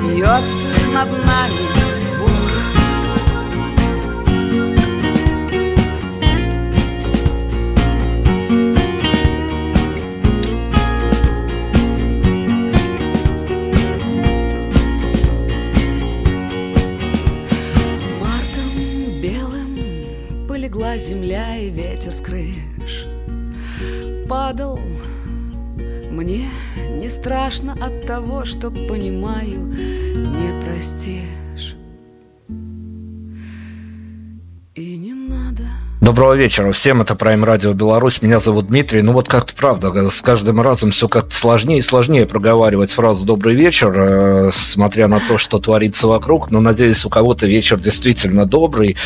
Смеется над нами земля и ветер с крыш. Падал мне не страшно от того, что понимаю, не простишь. Доброго вечера всем, это Prime Radio Беларусь, меня зовут Дмитрий. Ну вот как-то правда, с каждым разом все как-то сложнее и сложнее проговаривать фразу «добрый вечер», э, смотря на то, что творится вокруг. Но надеюсь, у кого-то вечер действительно добрый,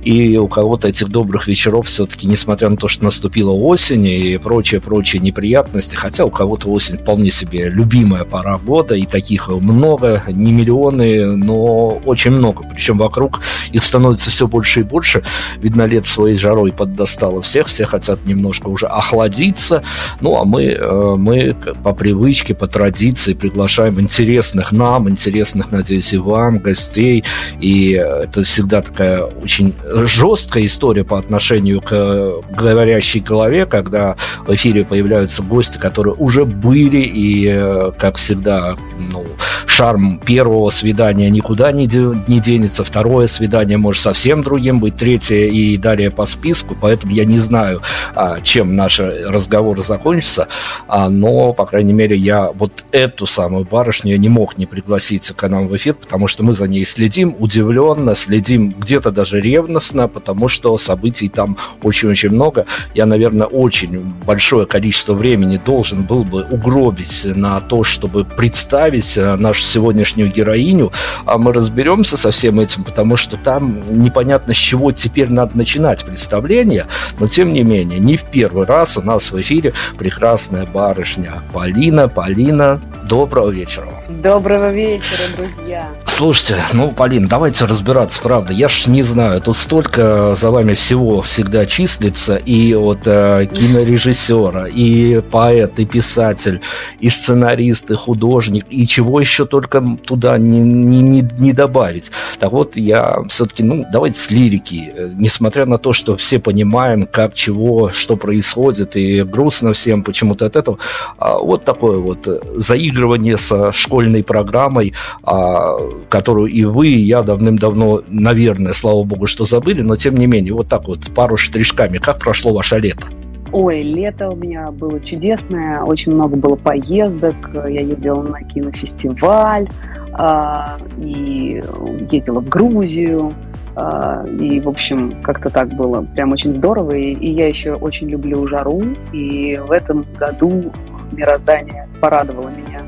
и у кого-то этих добрых вечеров все-таки, несмотря на то, что наступила осень и прочие-прочие неприятности, хотя у кого-то осень вполне себе любимая пора года, и таких много, не миллионы, но очень много. Причем вокруг их становится все больше и больше. Видно, лет своей жарой поддостало всех, все хотят немножко уже охладиться, ну а мы, э, мы по привычке, по традиции приглашаем интересных нам, интересных, надеюсь, и вам гостей, и это всегда такая очень жесткая история по отношению к говорящей голове, когда в эфире появляются гости, которые уже были, и, э, как всегда, ну, шарм первого свидания никуда не, не денется, второе свидание может совсем другим быть, третье и далее по списку, поэтому я не знаю, а, чем наши разговоры закончатся, а, но, по крайней мере, я вот эту самую барышню я не мог не пригласить к нам в эфир, потому что мы за ней следим удивленно, следим где-то даже ревностно, потому что событий там очень-очень много. Я, наверное, очень большое количество времени должен был бы угробить на то, чтобы представить э, нашу сегодняшнюю героиню, а мы разберемся со всем этим, потому что там непонятно с чего теперь надо начинать представление, но тем не менее, не в первый раз у нас в эфире прекрасная барышня Полина. Полина, доброго вечера. Доброго вечера, друзья. Слушайте, ну, Полин, давайте разбираться, правда. Я ж не знаю, тут столько за вами всего всегда числится. И вот э, кинорежиссера, и поэт, и писатель, и сценарист, и художник, и чего еще только туда не, не, не, не добавить. Так вот, я все-таки, ну, давайте с лирики. Несмотря на то, что все понимаем, как, чего, что происходит, и грустно всем почему-то от этого, а вот такое вот заигрывание со школьной программой, а, которую и вы, и я давным-давно, наверное, слава богу, что забыли, но тем не менее, вот так вот, пару штришками, как прошло ваше лето? Ой, лето у меня было чудесное, очень много было поездок, я ездила на кинофестиваль, а, и ездила в Грузию, и, в общем, как-то так было прям очень здорово. И, и я еще очень люблю жару. И в этом году мироздание порадовало меня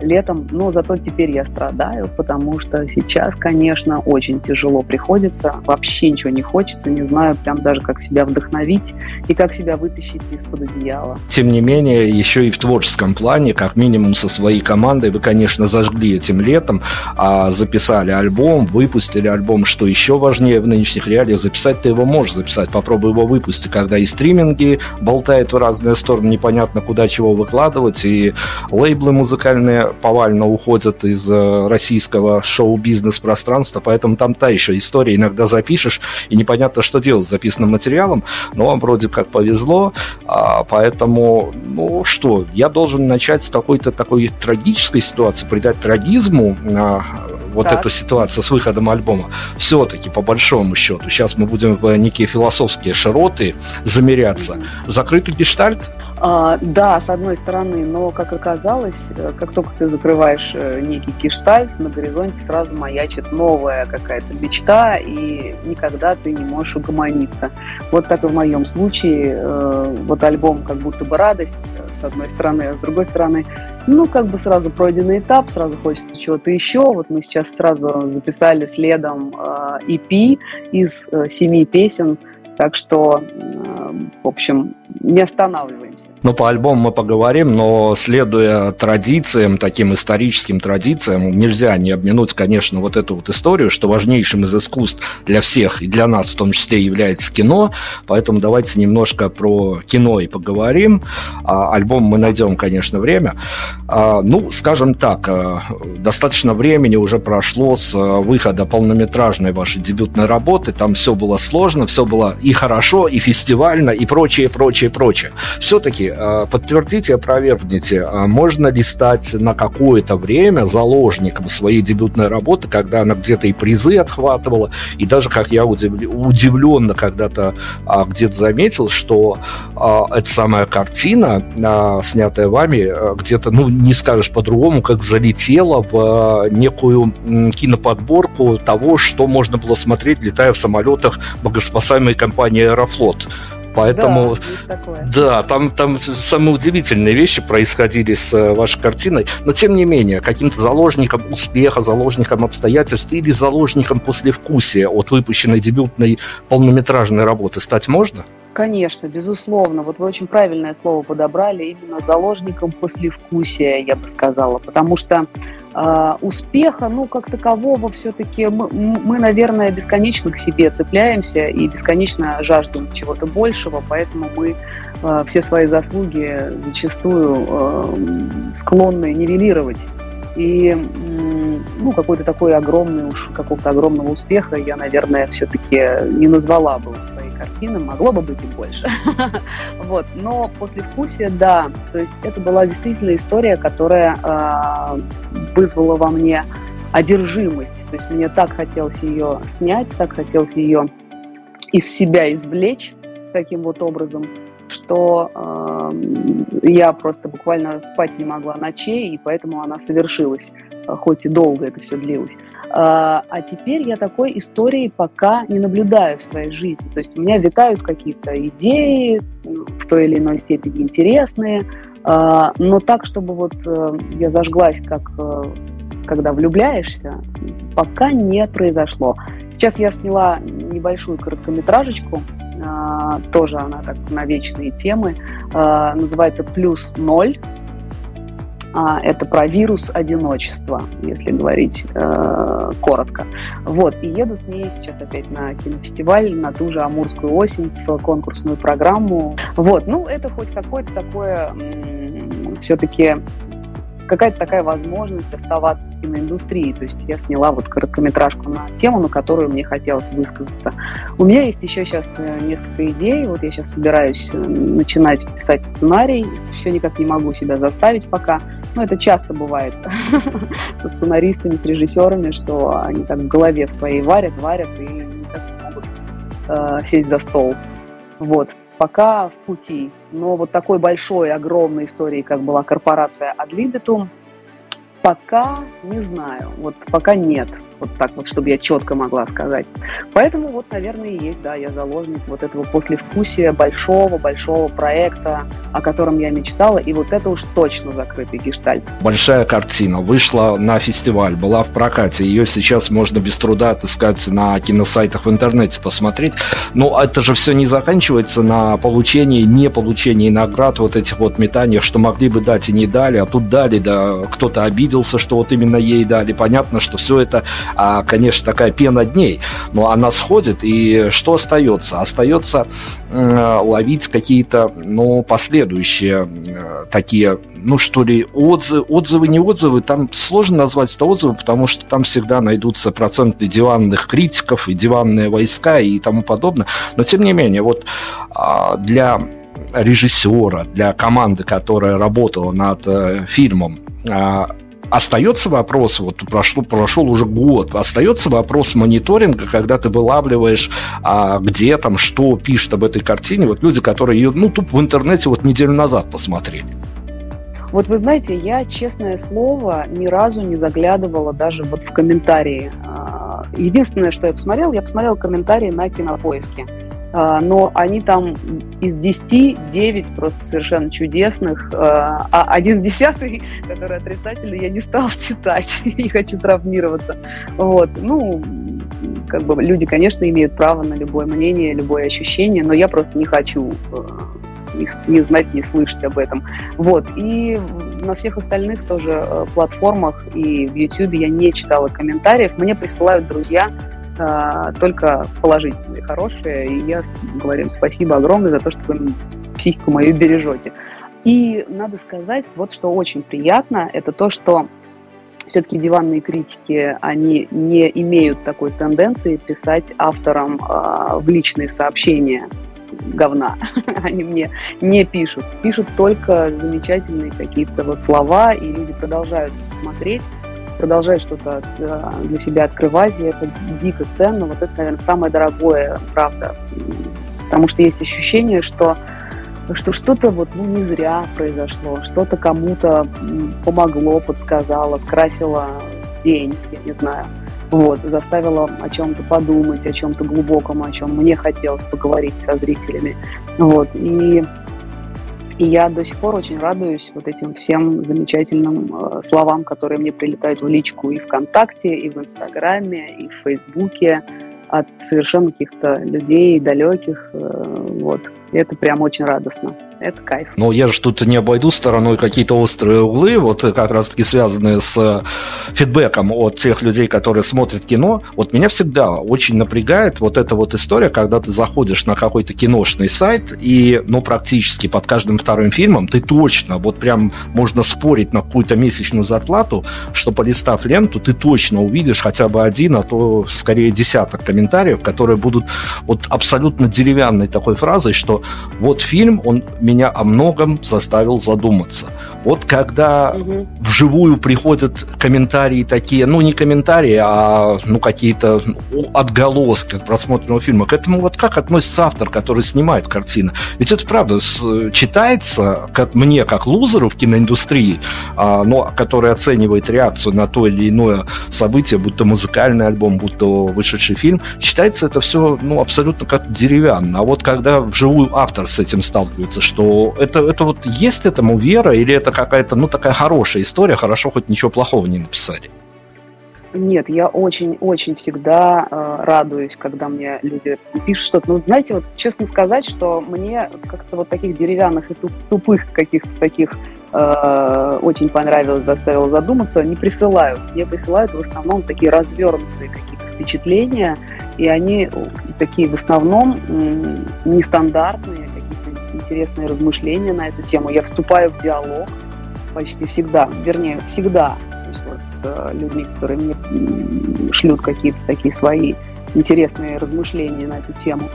летом, но зато теперь я страдаю, потому что сейчас, конечно, очень тяжело приходится, вообще ничего не хочется, не знаю прям даже, как себя вдохновить и как себя вытащить из-под одеяла. Тем не менее, еще и в творческом плане, как минимум со своей командой, вы, конечно, зажгли этим летом, а записали альбом, выпустили альбом, что еще важнее в нынешних реалиях, записать ты его можешь записать, попробуй его выпустить, когда и стриминги болтают в разные стороны, непонятно куда чего выкладывать, и лейблы музыкальные повально уходят из э, российского шоу-бизнес пространства, поэтому там та еще история. Иногда запишешь, и непонятно, что делать с записанным материалом, но вам вроде как повезло, а, поэтому, ну что, я должен начать с какой-то такой трагической ситуации, придать трагизму а, вот так. эту ситуацию с выходом альбома. Все-таки, по большому счету, сейчас мы будем в некие философские широты замеряться. Закрытый гештальт? А, да, с одной стороны, но, как оказалось, э, как только ты закрываешь э, некий киштальт, на горизонте сразу маячит новая какая-то мечта, и никогда ты не можешь угомониться. Вот так и в моем случае. Э, вот альбом как будто бы радость, с одной стороны, а с другой стороны, ну, как бы сразу пройденный этап, сразу хочется чего-то еще. Вот мы сейчас сразу записали следом EP из семи песен, так что, в общем, не останавливаемся. Ну, по альбому мы поговорим, но следуя традициям, таким историческим традициям, нельзя не обминуть, конечно, вот эту вот историю, что важнейшим из искусств для всех и для нас в том числе является кино. Поэтому давайте немножко про кино и поговорим. А, альбом мы найдем, конечно, время. А, ну, скажем так, а, достаточно времени уже прошло с выхода полнометражной вашей дебютной работы. Там все было сложно, все было и хорошо, и фестивально, и прочее, прочее, прочее. Все-таки Э, подтвердите, опровергните, а можно ли стать на какое-то время заложником своей дебютной работы, когда она где-то и призы отхватывала, и даже, как я удивленно когда-то а, где-то заметил, что а, эта самая картина, снятая вами, где-то, ну, не скажешь по-другому, как залетела в некую киноподборку того, что можно было смотреть, летая в самолетах богоспасаемой компании «Аэрофлот». Поэтому, да, да там, там самые удивительные вещи происходили с э, вашей картиной. Но, тем не менее, каким-то заложником успеха, заложником обстоятельств или заложником послевкусия от выпущенной дебютной полнометражной работы стать можно? Конечно, безусловно. Вот вы очень правильное слово подобрали, именно заложником послевкусия, я бы сказала. Потому что э, успеха, ну, как такового, все-таки мы, мы, наверное, бесконечно к себе цепляемся и бесконечно жаждем чего-то большего, поэтому мы э, все свои заслуги зачастую э, склонны нивелировать. И ну, какой-то такой огромный уж какого-то огромного успеха я, наверное, все-таки не назвала бы своей картины, могло бы быть и больше. вот. Но после вкусия, да, то есть это была действительно история, которая э, вызвала во мне одержимость. То есть мне так хотелось ее снять, так хотелось ее из себя извлечь таким вот образом, что э, я просто буквально спать не могла ночей, и поэтому она совершилась, хоть и долго это все длилось. А, а теперь я такой истории пока не наблюдаю в своей жизни. То есть у меня витают какие-то идеи в той или иной степени интересные, а, но так, чтобы вот э, я зажглась как э, когда влюбляешься, пока не произошло. Сейчас я сняла небольшую короткометражечку, тоже она так на вечные темы, а, называется «Плюс ноль». А, это про вирус одиночества, если говорить э, коротко. Вот, и еду с ней сейчас опять на кинофестиваль, на ту же Амурскую осень, в конкурсную программу. Вот, ну, это хоть какое-то такое все-таки какая-то такая возможность оставаться в киноиндустрии. То есть я сняла вот короткометражку на тему, на которую мне хотелось высказаться. У меня есть еще сейчас э, несколько идей. Вот я сейчас собираюсь э, начинать писать сценарий. Все никак не могу себя заставить пока. Но это часто бывает со сценаристами, с режиссерами, что они так в голове в своей варят, варят и никак не могут э, сесть за стол. Вот пока в пути. Но вот такой большой, огромной истории, как была корпорация Ad Libitum, пока не знаю. Вот пока нет вот так вот, чтобы я четко могла сказать. Поэтому вот, наверное, и есть, да, я заложник вот этого послевкусия большого-большого проекта, о котором я мечтала, и вот это уж точно закрытый гештальт. Большая картина вышла на фестиваль, была в прокате, ее сейчас можно без труда отыскать на киносайтах в интернете, посмотреть. Но это же все не заканчивается на получении, не получении наград, вот этих вот метаниях, что могли бы дать и не дали, а тут дали, да, кто-то обиделся, что вот именно ей дали. Понятно, что все это а, конечно, такая пена дней, но она сходит, и что остается? Остается э, ловить какие-то, ну, последующие э, такие, ну, что ли, отзывы, отзывы, не отзывы, там сложно назвать это отзывы, потому что там всегда найдутся проценты диванных критиков и диванные войска и тому подобное, но тем не менее, вот э, для режиссера, для команды, которая работала над э, фильмом, э, остается вопрос, вот прошло, прошел уже год, остается вопрос мониторинга, когда ты вылавливаешь, а, где там, что пишут об этой картине, вот люди, которые ее, ну, тупо в интернете вот неделю назад посмотрели. Вот вы знаете, я, честное слово, ни разу не заглядывала даже вот в комментарии. А, единственное, что я посмотрела, я посмотрела комментарии на Кинопоиске. А, но они там из 10, 9 просто совершенно чудесных, а, а один десятый, который отрицательный, я не стала читать, не хочу травмироваться. Вот, ну, как бы люди, конечно, имеют право на любое мнение, любое ощущение, но я просто не хочу э, не, знать, не слышать об этом. Вот. И на всех остальных тоже э, платформах и в YouTube я не читала комментариев. Мне присылают друзья а, только положительные, хорошие. И я говорю им спасибо огромное за то, что вы психику мою бережете. И надо сказать, вот что очень приятно, это то, что все-таки диванные критики, они не имеют такой тенденции писать авторам э, в личные сообщения говна. Они мне не пишут. Пишут только замечательные какие-то вот слова, и люди продолжают смотреть продолжать что-то э, для себя открывать, и это дико ценно. Вот это, наверное, самое дорогое, правда. Потому что есть ощущение, что что что-то вот ну, не зря произошло, что-то кому-то помогло, подсказало, скрасило день, я не знаю. Вот, заставило о чем-то подумать, о чем-то глубоком, о чем мне хотелось поговорить со зрителями. Вот, и и я до сих пор очень радуюсь вот этим всем замечательным э, словам, которые мне прилетают в личку и ВКонтакте, и в Инстаграме, и в Фейсбуке от совершенно каких-то людей далеких. Э, вот. Это прям очень радостно это кайф. Но я же тут не обойду стороной какие-то острые углы, вот как раз-таки связанные с э, фидбэком от тех людей, которые смотрят кино. Вот меня всегда очень напрягает вот эта вот история, когда ты заходишь на какой-то киношный сайт, и, ну, практически под каждым вторым фильмом ты точно, вот прям можно спорить на какую-то месячную зарплату, что полистав ленту, ты точно увидишь хотя бы один, а то скорее десяток комментариев, которые будут вот абсолютно деревянной такой фразой, что вот фильм, он меня о многом заставил задуматься. Вот когда угу. вживую приходят комментарии такие, ну не комментарии, а ну какие-то отголоски от просмотренного фильма, к этому вот как относится автор, который снимает картину? Ведь это правда читается, как мне, как лузеру в киноиндустрии, а, но который оценивает реакцию на то или иное событие, будь то музыкальный альбом, будь то вышедший фильм, считается это все ну, абсолютно как деревянно. А вот когда вживую автор с этим сталкивается, что это, это вот есть этому вера или это какая-то, ну, такая хорошая история, хорошо хоть ничего плохого не написали? Нет, я очень-очень всегда э, радуюсь, когда мне люди пишут что-то. Ну, знаете, вот честно сказать, что мне как-то вот таких деревянных и тупых каких-то таких э, очень понравилось, заставило задуматься, не присылают. Мне присылают в основном такие развернутые какие-то впечатления, и они такие в основном нестандартные, какие-то интересные размышления на эту тему. Я вступаю в диалог почти всегда, вернее, всегда вот с э, людьми, которые мне шлют какие-то такие свои интересные размышления на эту тему.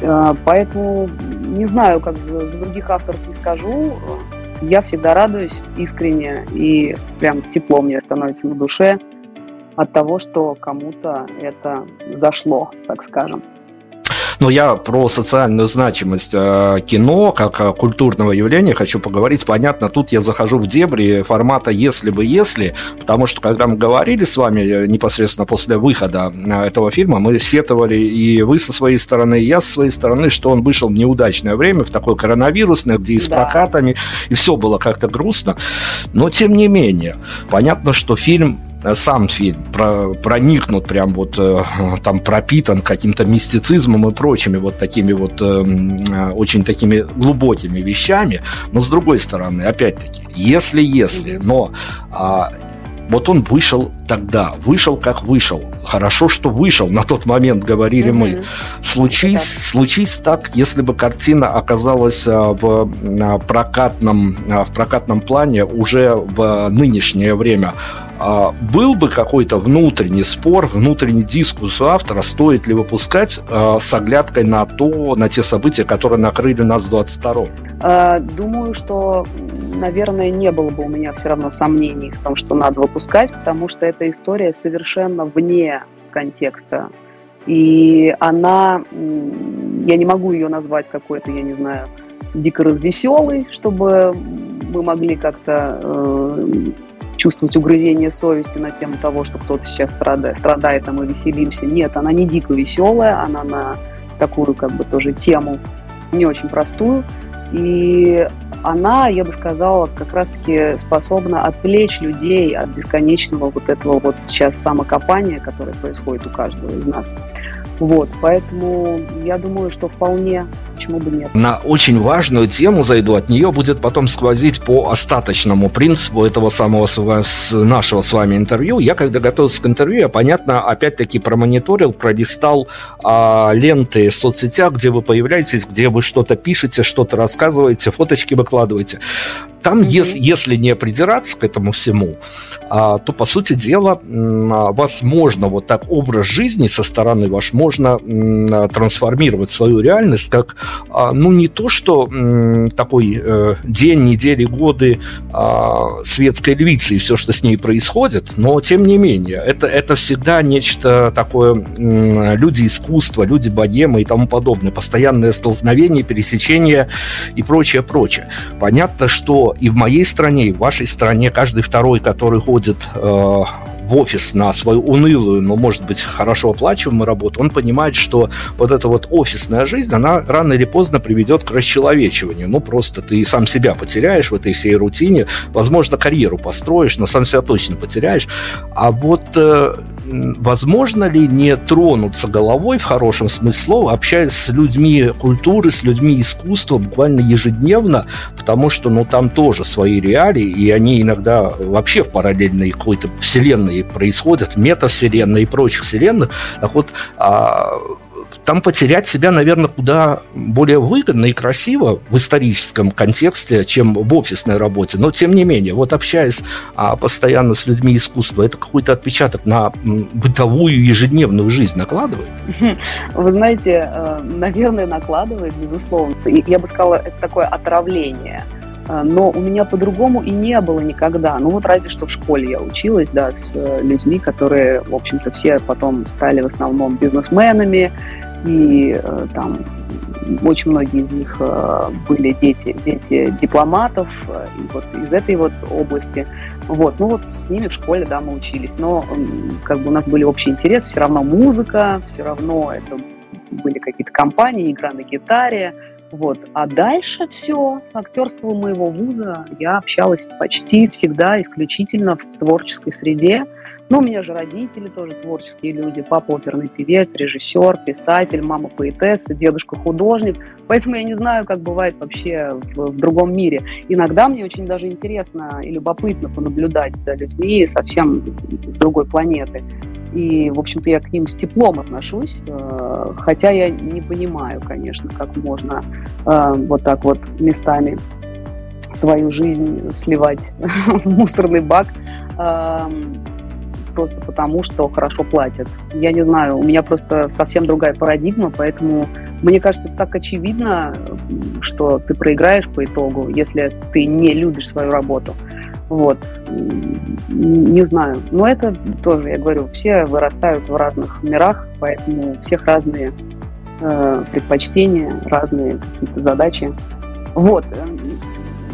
Э, поэтому не знаю, как за других авторов не скажу. Я всегда радуюсь искренне и прям тепло мне становится на душе от того, что кому-то это зашло, так скажем. Но я про социальную значимость э, кино как э, культурного явления хочу поговорить. Понятно, тут я захожу в дебри формата «если бы, если», потому что когда мы говорили с вами э, непосредственно после выхода этого фильма, мы сетовали и вы со своей стороны, и я со своей стороны, что он вышел в неудачное время, в такое коронавирусное, где и с да. прокатами, и все было как-то грустно. Но, тем не менее, понятно, что фильм сам фильм про, проникнут прям вот э, там пропитан каким-то мистицизмом и прочими вот такими вот э, очень такими глубокими вещами, но с другой стороны, опять-таки, если если, но а, вот он вышел тогда, вышел как вышел. Хорошо, что вышел, на тот момент говорили mm-hmm. мы. Случись, случись так, если бы картина оказалась а, в прокатном, а, в прокатном плане уже в нынешнее время, был бы какой-то внутренний спор, внутренний дискус у автора, стоит ли выпускать с оглядкой на то, на те события, которые накрыли нас в 22-м? Думаю, что наверное, не было бы у меня все равно сомнений в том, что надо выпускать, потому что эта история совершенно вне контекста. И она, я не могу ее назвать какой-то, я не знаю, дико развеселой, чтобы мы могли как-то э, чувствовать угрызение совести на тему того, что кто-то сейчас страдает, страдает, а мы веселимся. Нет, она не дико веселая, она на такую как бы тоже тему не очень простую. И она, я бы сказала, как раз-таки способна отвлечь людей от бесконечного вот этого вот сейчас самокопания, которое происходит у каждого из нас. Вот, поэтому я думаю, что вполне, почему бы нет. На очень важную тему зайду, от нее будет потом сквозить по остаточному принципу этого самого с нашего с вами интервью. Я, когда готовился к интервью, я, понятно, опять-таки промониторил, пролистал а, ленты в соцсетях, где вы появляетесь, где вы что-то пишете, что-то рассказываете, фоточки выкладываете. Там, mm-hmm. если, если не придираться к этому всему, а, то, по сути дела, а, вас можно вот так образ жизни со стороны ваш можно а, трансформировать свою реальность как, а, ну, не то, что такой а, день, недели, годы светской львицы и все, что с ней происходит, но, тем не менее, это, это всегда нечто такое, люди искусства, люди богемы и тому подобное, постоянное столкновение, пересечение и прочее, прочее. Понятно, что и в моей стране, и в вашей стране каждый второй, который ходит э, в офис на свою унылую, но, может быть, хорошо оплачиваемую работу, он понимает, что вот эта вот офисная жизнь, она рано или поздно приведет к расчеловечиванию. Ну, просто ты сам себя потеряешь в этой всей рутине. Возможно, карьеру построишь, но сам себя точно потеряешь. А вот э, возможно ли не тронуться головой, в хорошем смысле слова, общаясь с людьми культуры, с людьми искусства буквально ежедневно, потому что, ну, там тоже свои реалии, и они иногда вообще в параллельной какой-то вселенной происходят, метавселенной и прочих вселенных. Так вот, а, там потерять себя, наверное, куда более выгодно и красиво в историческом контексте, чем в офисной работе. Но, тем не менее, вот общаясь а, постоянно с людьми искусства, это какой-то отпечаток на бытовую ежедневную жизнь накладывает? Вы знаете, э, наверное, накладывает, безусловно. Я бы сказала, это такое отравление – а, но у меня по-другому и не было никогда. Ну вот разве что в школе я училась, да, с э, людьми, которые, в общем-то, все потом стали в основном бизнесменами, и э, там очень многие из них э, были дети, дети дипломатов, и вот из этой вот области. Вот, ну вот с ними в школе, да, мы учились, но как бы у нас были общие интересы, все равно музыка, все равно это были какие-то компании, игра на гитаре, вот. А дальше все, с актерского моего вуза я общалась почти всегда исключительно в творческой среде. Ну, у меня же родители тоже творческие люди. Папа оперный певец, режиссер, писатель, мама поэтесса, дедушка художник. Поэтому я не знаю, как бывает вообще в, в другом мире. Иногда мне очень даже интересно и любопытно понаблюдать за людьми совсем с другой планеты. И, в общем-то, я к ним с теплом отношусь, э, хотя я не понимаю, конечно, как можно э, вот так вот местами свою жизнь сливать в мусорный бак просто потому, что хорошо платят. Я не знаю, у меня просто совсем другая парадигма, поэтому мне кажется, так очевидно, что ты проиграешь по итогу, если ты не любишь свою работу. Вот. Не знаю. Но это тоже, я говорю, все вырастают в разных мирах, поэтому у всех разные э, предпочтения, разные какие-то задачи. Вот.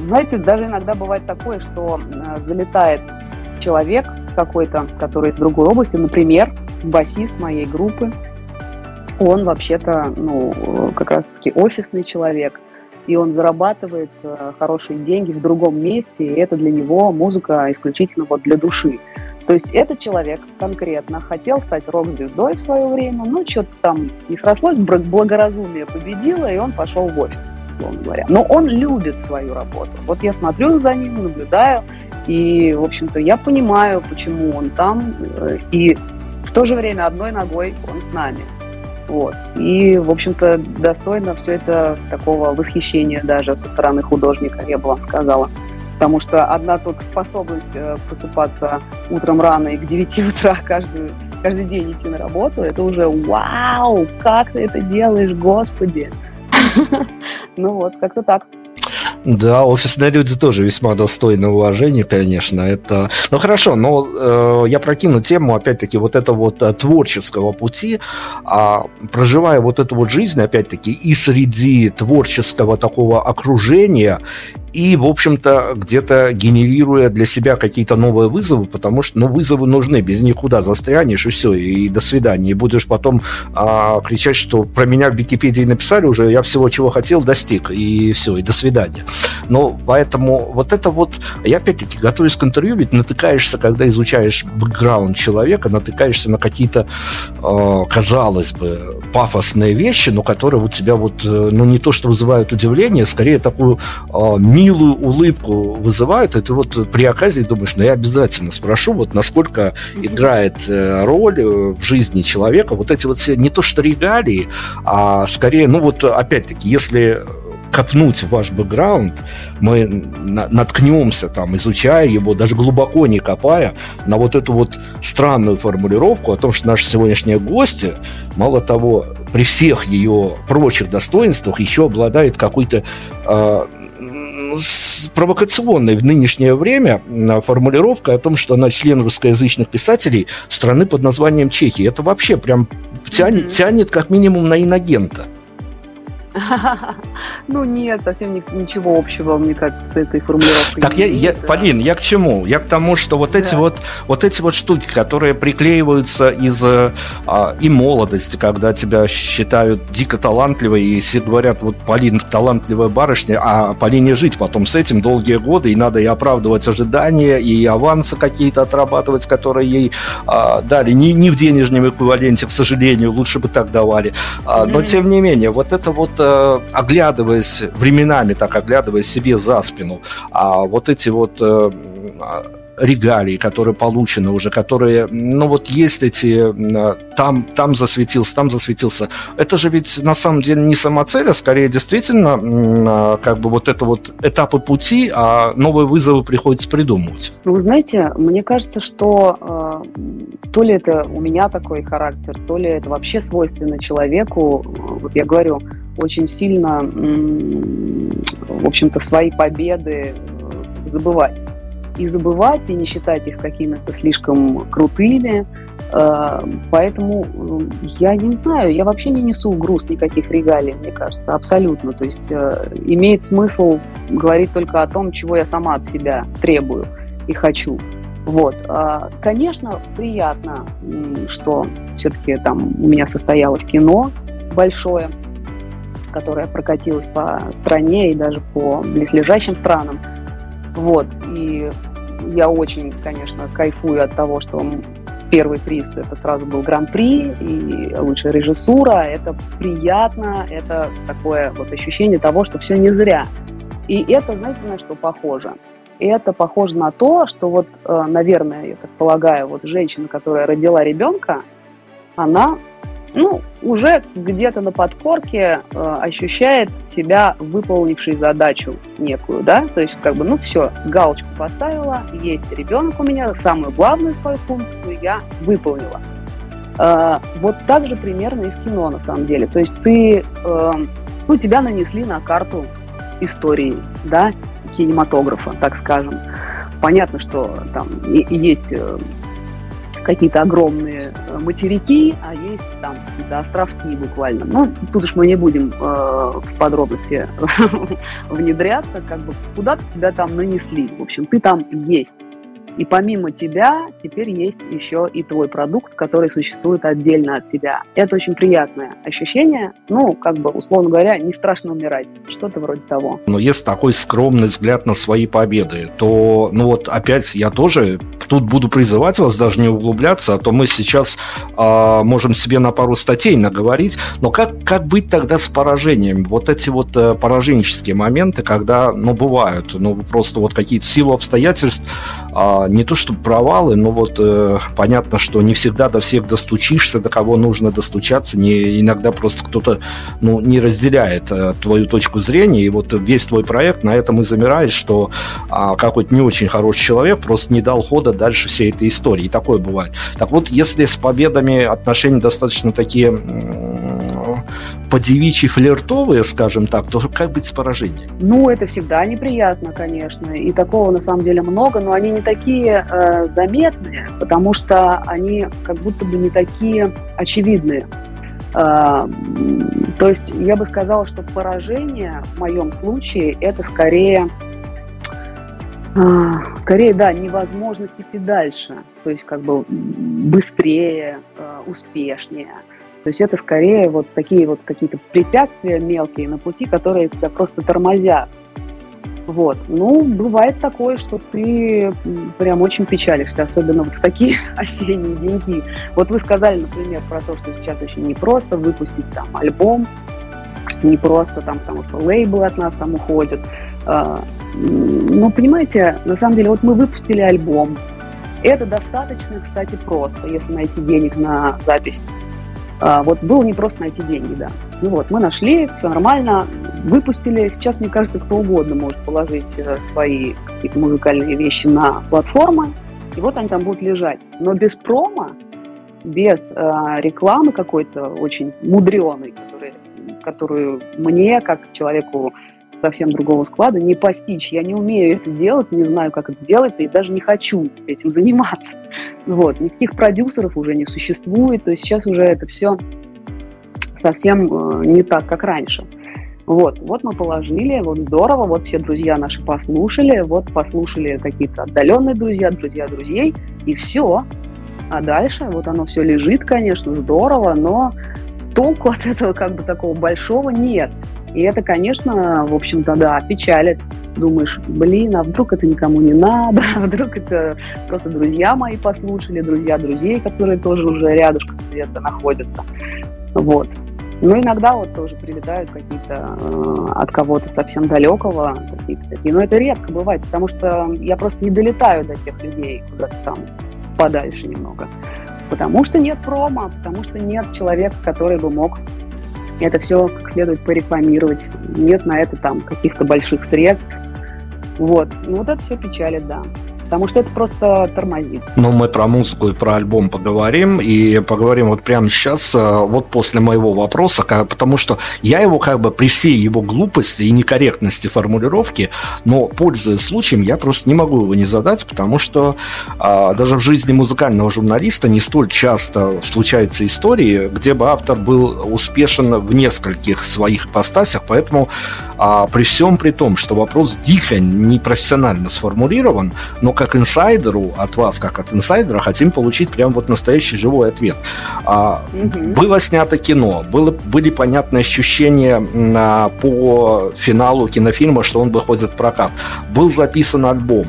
Знаете, даже иногда бывает такое, что э, залетает человек какой-то, который из другой области, например, басист моей группы, он вообще-то, ну, как раз-таки офисный человек, и он зарабатывает э, хорошие деньги в другом месте, и это для него музыка исключительно вот для души. То есть этот человек конкретно хотел стать рок-звездой в свое время, но что-то там не срослось, благоразумие победило, и он пошел в офис, условно говоря. Но он любит свою работу. Вот я смотрю за ним, наблюдаю, и, в общем-то, я понимаю, почему он там, э, и в то же время одной ногой он с нами. Вот. И, в общем-то, достойно все это такого восхищения даже со стороны художника, я бы вам сказала. Потому что одна только способность э, просыпаться утром рано и к 9 утра каждую, каждый день идти на работу, это уже вау, как ты это делаешь, господи. Ну вот, как-то так. Да, офисные люди тоже весьма достойны уважения, конечно. Это, ну хорошо, но э, я прокину тему опять-таки вот этого вот э, творческого пути, а, проживая вот эту вот жизнь опять-таки и среди творческого такого окружения и, в общем-то, где-то генерируя для себя какие-то новые вызовы, потому что, ну, вызовы нужны, без них куда застрянешь, и все, и до свидания. И будешь потом а, кричать, что про меня в Википедии написали уже, я всего, чего хотел, достиг, и все, и до свидания. Но поэтому вот это вот, я опять-таки, готовясь к интервью, ведь натыкаешься, когда изучаешь бэкграунд человека, натыкаешься на какие-то, э, казалось бы, пафосные вещи, но которые у тебя вот, э, ну, не то, что вызывают удивление, скорее такую э, милую улыбку вызывают, и ты вот при оказии думаешь, ну, я обязательно спрошу, вот насколько играет э, роль э, в жизни человека вот эти вот все, не то что регалии, а скорее, ну, вот опять-таки, если копнуть ваш бэкграунд, мы наткнемся там, изучая его, даже глубоко не копая, на вот эту вот странную формулировку о том, что наши сегодняшние гости, мало того, при всех ее прочих достоинствах еще обладает какой-то э, провокационной в нынешнее время формулировкой о том, что она член русскоязычных писателей страны под названием Чехия. Это вообще прям тянет, mm-hmm. тянет как минимум на иногента. Ну нет, совсем ничего общего, мне кажется, с этой формулировкой. Так я, я, Полин, я к чему? Я к тому, что вот эти вот, вот эти вот штуки, которые приклеиваются из а, и молодости, когда тебя считают дико талантливой, и все говорят, вот Полин талантливая барышня, а Полине жить потом с этим долгие годы, и надо и оправдывать ожидания, и авансы какие-то отрабатывать, которые ей а, дали. Не, не в денежном эквиваленте, к сожалению, лучше бы так давали. А, но тем не менее, вот это вот Э, оглядываясь временами, так оглядывая себе за спину, а вот эти вот э, регалии, которые получены уже, которые, ну вот есть эти, там, там засветился, там засветился. Это же ведь на самом деле не самоцель, а скорее действительно а, как бы вот это вот этапы пути, а новые вызовы приходится придумывать. Ну, знаете, мне кажется, что э, то ли это у меня такой характер, то ли это вообще свойственно человеку. Вот я говорю, очень сильно, в общем-то, свои победы э, забывать и забывать, и не считать их какими-то слишком крутыми. Э, поэтому э, я не знаю, я вообще не несу груз никаких регалий, мне кажется, абсолютно. То есть имеет смысл говорить только о том, чего я сама от себя требую и хочу. Вот. Конечно, приятно, что все-таки там у меня состоялось кино большое, которое прокатилось по стране и даже по близлежащим странам. Вот. И я очень, конечно, кайфую от того, что первый приз это сразу был гран-при и лучшая режиссура. Это приятно, это такое вот ощущение того, что все не зря. И это, знаете, на что похоже? Это похоже на то, что вот, э, наверное, я так полагаю, вот женщина, которая родила ребенка, она ну, уже где-то на подкорке э, ощущает себя выполнившей задачу некую, да, то есть как бы, ну все, галочку поставила, есть ребенок у меня, самую главную свою функцию я выполнила. Э, вот так же примерно и с кино на самом деле, то есть ты, э, ну, тебя нанесли на карту истории, да, кинематографа, так скажем. Понятно, что там есть э, какие-то огромные э, материки, а есть там какие-то островки буквально. Ну, тут уж мы не будем э, в подробности внедряться, как бы куда-то тебя там нанесли. В общем, ты там есть. И помимо тебя теперь есть еще и твой продукт, который существует отдельно от тебя. Это очень приятное ощущение. Ну, как бы, условно говоря, не страшно умирать. Что-то вроде того. Но если такой скромный взгляд на свои победы, то, ну вот, опять я тоже тут буду призывать вас даже не углубляться, а то мы сейчас э, можем себе на пару статей наговорить. Но как, как быть тогда с поражением? Вот эти вот э, пораженческие моменты, когда, ну, бывают, ну, просто вот какие-то силы обстоятельств э, не то что провалы, но вот э, понятно, что не всегда до всех достучишься, до кого нужно достучаться, не, иногда просто кто-то ну, не разделяет э, твою точку зрения, и вот весь твой проект на этом и замирает, что э, какой-то не очень хороший человек просто не дал хода дальше всей этой истории, и такое бывает. Так вот, если с победами отношения достаточно такие по-девичьи флиртовые, скажем так, то как быть с поражением? Ну, это всегда неприятно, конечно. И такого на самом деле много, но они не такие э, заметные, потому что они как будто бы не такие очевидные. Э, то есть я бы сказала, что поражение в моем случае это скорее э, Скорее, да, невозможность идти дальше, то есть как бы быстрее, э, успешнее. То есть это скорее вот такие вот какие-то препятствия мелкие на пути, которые тебя просто тормозят. Вот. Ну, бывает такое, что ты прям очень печалишься, особенно вот в такие осенние деньги. Вот вы сказали, например, про то, что сейчас очень непросто выпустить там альбом, не просто там, потому что лейблы от нас там уходят. А, ну, понимаете, на самом деле, вот мы выпустили альбом. Это достаточно, кстати, просто, если найти денег на запись вот было не просто найти деньги, да. Ну вот, мы нашли, все нормально, выпустили. Сейчас, мне кажется, кто угодно может положить э, свои какие-то музыкальные вещи на платформы, и вот они там будут лежать. Но без промо, без э, рекламы какой-то очень мудреной, которую мне, как человеку совсем другого склада, не постичь. Я не умею это делать, не знаю, как это делать, и даже не хочу этим заниматься. Вот. Никаких продюсеров уже не существует, то есть сейчас уже это все совсем э, не так, как раньше. Вот, вот мы положили, вот здорово, вот все друзья наши послушали, вот послушали какие-то отдаленные друзья, друзья друзей, и все. А дальше вот оно все лежит, конечно, здорово, но толку от этого как бы такого большого нет. И это, конечно, в общем-то, да, печалит. Думаешь, блин, а вдруг это никому не надо, а вдруг это просто друзья мои послушали, друзья друзей, которые тоже уже рядышком где-то находятся. Вот. Но иногда вот тоже прилетают какие-то э, от кого-то совсем далекого, какие-то такие. Но это редко бывает, потому что я просто не долетаю до тех людей куда-то там подальше немного. Потому что нет промо, потому что нет человека, который бы мог это все как следует порекламировать. Нет на это там каких-то больших средств. Вот. Ну вот это все печалит, да потому что это просто тормозит. Но мы про музыку и про альбом поговорим, и поговорим вот прямо сейчас, э, вот после моего вопроса, потому что я его как бы при всей его глупости и некорректности формулировки, но пользуясь случаем, я просто не могу его не задать, потому что а, даже в жизни музыкального журналиста не столь часто случаются истории, где бы автор был успешен в нескольких своих постасях, поэтому а, при всем при том, что вопрос дико непрофессионально сформулирован, но как инсайдеру от вас, как от инсайдера, хотим получить прям вот настоящий живой ответ. А, угу. Было снято кино, было, были понятные ощущения на, по финалу кинофильма, что он выходит в прокат. Был записан альбом.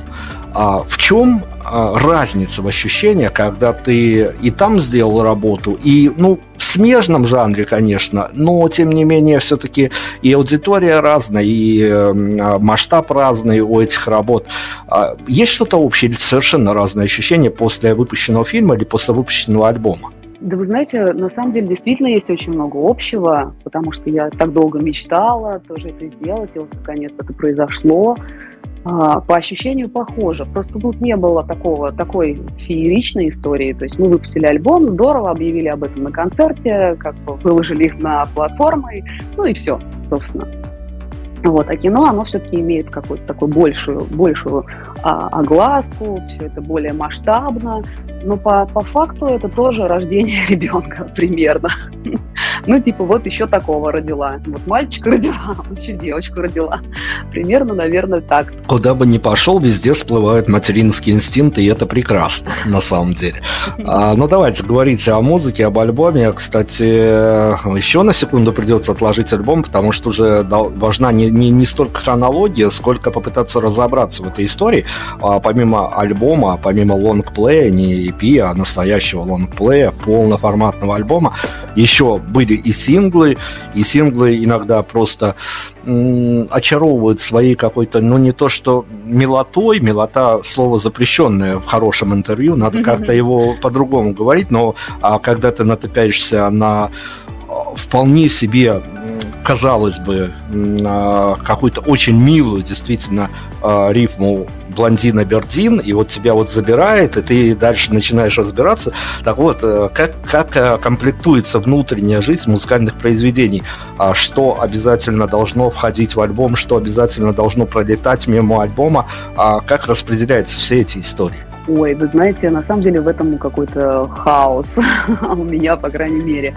А в чем а, разница в ощущениях, когда ты и там сделал работу, и, ну, в смежном жанре, конечно, но, тем не менее, все-таки и аудитория разная, и э, масштаб разный у этих работ. А есть что-то общее или совершенно разное ощущение после выпущенного фильма или после выпущенного альбома? Да вы знаете, на самом деле действительно есть очень много общего, потому что я так долго мечтала тоже это сделать, и вот наконец это произошло. А, по ощущению похоже. Просто тут не было такого, такой фееричной истории. То есть мы выпустили альбом, здорово, объявили об этом на концерте, как бы выложили их на платформы, ну и все, собственно. Вот, а кино, оно все-таки имеет какую-то такую большую, большую а, огласку, все это более масштабно, но по, по факту это тоже рождение ребенка примерно. Ну, типа, вот еще такого родила. Вот мальчик родила, вот еще девочку родила. Примерно, наверное, так. Куда бы ни пошел, везде всплывают материнские инстинкты, и это прекрасно, на самом деле. А, ну, давайте говорить о музыке, об альбоме. Кстати, еще на секунду придется отложить альбом, потому что уже важна не, не, не столько хронология, сколько попытаться разобраться в этой истории. А, помимо альбома, помимо лонгплея, не EP, а настоящего лонгплея, полноформатного альбома, еще были и синглы, и синглы иногда просто очаровывают своей какой-то, ну не то что милотой, милота слово запрещенное в хорошем интервью, надо как-то его по-другому говорить, но а, когда ты натыкаешься на а, вполне себе казалось бы, какую-то очень милую действительно а, рифму блондина Бердин, и вот тебя вот забирает, и ты дальше начинаешь разбираться. Так вот, э, как, как э, комплектуется внутренняя жизнь музыкальных произведений? А что обязательно должно входить в альбом, что обязательно должно пролетать мимо альбома, а как распределяются все эти истории? Ой, вы знаете, на самом деле в этом какой-то хаос у меня, по крайней мере.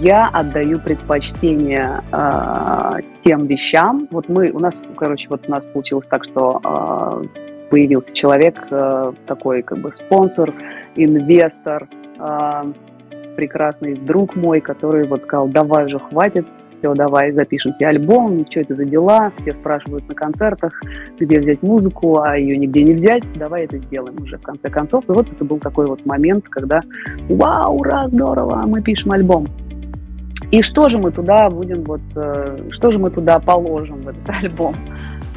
Я отдаю предпочтение э, тем вещам. Вот мы, у нас, короче, вот у нас получилось так, что э, появился человек, э, такой как бы спонсор, инвестор, э, прекрасный друг мой, который вот сказал, давай уже хватит, все, давай запишем тебе альбом, что это за дела, все спрашивают на концертах, где взять музыку, а ее нигде не взять, давай это сделаем уже в конце концов. И вот это был такой вот момент, когда вау, ура, здорово, мы пишем альбом. И что же мы туда будем, вот, э, что же мы туда положим в этот альбом?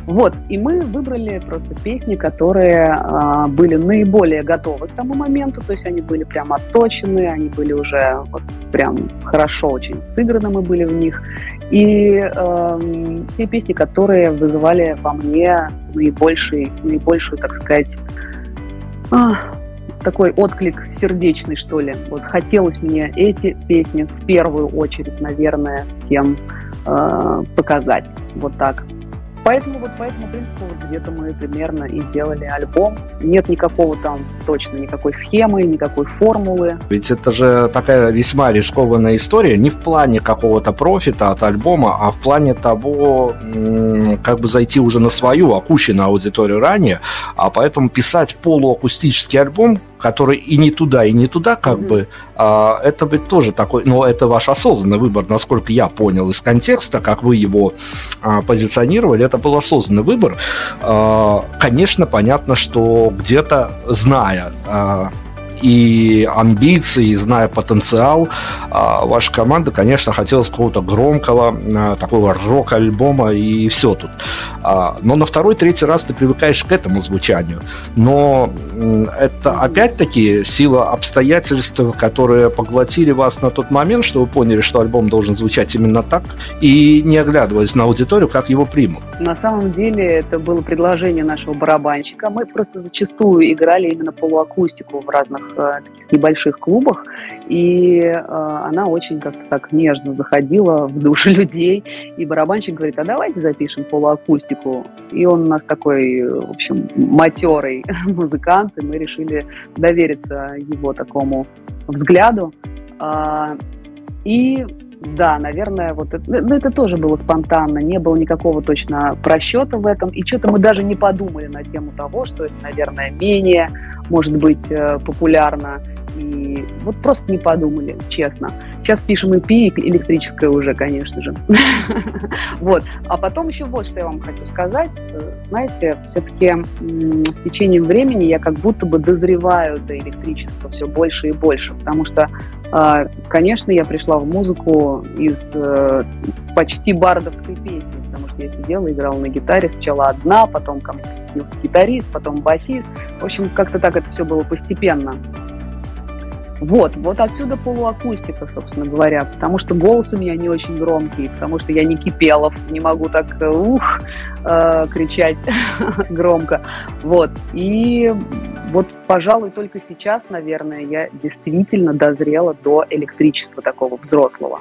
Вот, и мы выбрали просто песни, которые э, были наиболее готовы к тому моменту, то есть они были прям отточены, они были уже вот прям хорошо очень сыграны мы были в них. И э, те песни, которые вызывали во мне наибольший, наибольшую, так сказать, э, такой отклик сердечный, что ли. Вот хотелось мне эти песни в первую очередь, наверное, всем э, показать. Вот так. Поэтому вот по этому принципу вот где-то мы примерно и сделали альбом. Нет никакого там точно никакой схемы, никакой формулы. Ведь это же такая весьма рискованная история не в плане какого-то профита от альбома, а в плане того, как бы зайти уже на свою окущенную аудиторию ранее, а поэтому писать полуакустический альбом, который и не туда, и не туда, как mm-hmm. бы, а, это ведь тоже такой, но это ваш осознанный выбор, насколько я понял из контекста, как вы его а, позиционировали, это был осознанный выбор. А, конечно, понятно, что где-то зная а, и амбиции, зная потенциал, а, ваша команда, конечно, хотелось какого-то громкого, а, такого рок-альбома и все тут. А, но на второй, третий раз ты привыкаешь к этому звучанию. Но это опять-таки сила обстоятельств, которые поглотили вас на тот момент, что вы поняли, что альбом должен звучать именно так, и не оглядываясь на аудиторию, как его примут. На самом деле это было предложение нашего барабанщика. Мы просто зачастую играли именно полуакустику в разных Э, таких небольших клубах, и э, она очень как-то так нежно заходила в души людей, и барабанщик говорит, а давайте запишем полуакустику. И он у нас такой, в общем, матерый музыкант, и мы решили довериться его такому взгляду. Э, и да, наверное, вот это, ну, это тоже было спонтанно, не было никакого точно просчета в этом, и что-то мы даже не подумали на тему того, что это, наверное, менее, может быть, э, популярно, и вот просто не подумали, честно. Сейчас пишем EP электрическое уже, конечно же. Вот. А потом еще вот что я вам хочу сказать. Знаете, все-таки с течением времени я как будто бы дозреваю до электричества все больше и больше, потому что, а, конечно, я пришла в музыку из э, почти бардовской песни, потому что я сидела, играла на гитаре, сначала одна, потом ко мне гитарист, потом басист. В общем, как-то так это все было постепенно. Вот, вот отсюда полуакустика, собственно говоря, потому что голос у меня не очень громкий, потому что я не кипелов, не могу так ух э, кричать громко. Вот, и вот, пожалуй, только сейчас, наверное, я действительно дозрела до электричества такого взрослого.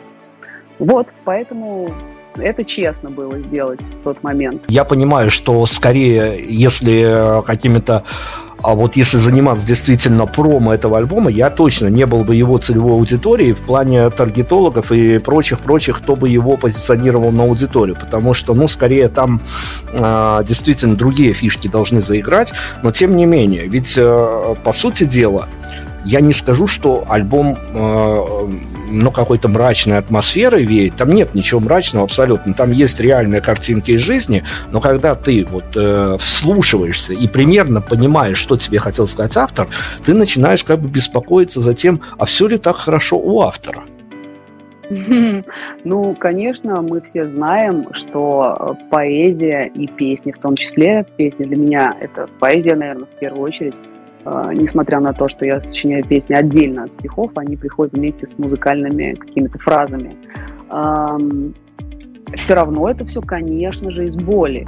Вот, поэтому это честно было сделать в тот момент. Я понимаю, что скорее, если какими-то а вот если заниматься действительно промо этого альбома, я точно не был бы его целевой аудиторией в плане таргетологов и прочих-прочих, кто бы его позиционировал на аудиторию, потому что, ну, скорее там э, действительно другие фишки должны заиграть, но тем не менее, ведь, э, по сути дела, я не скажу, что альбом э, ну, какой-то мрачной атмосферой веет. Там нет ничего мрачного абсолютно. Там есть реальные картинки из жизни, но когда ты вот э, вслушиваешься и примерно понимаешь, что тебе хотел сказать автор, ты начинаешь как бы беспокоиться за тем, а все ли так хорошо у автора. Ну, конечно, мы все знаем, что поэзия и песни, в том числе песни для меня, это поэзия, наверное, в первую очередь, несмотря на то, что я сочиняю песни отдельно от стихов, они приходят вместе с музыкальными какими-то фразами. Все равно это все, конечно же, из боли.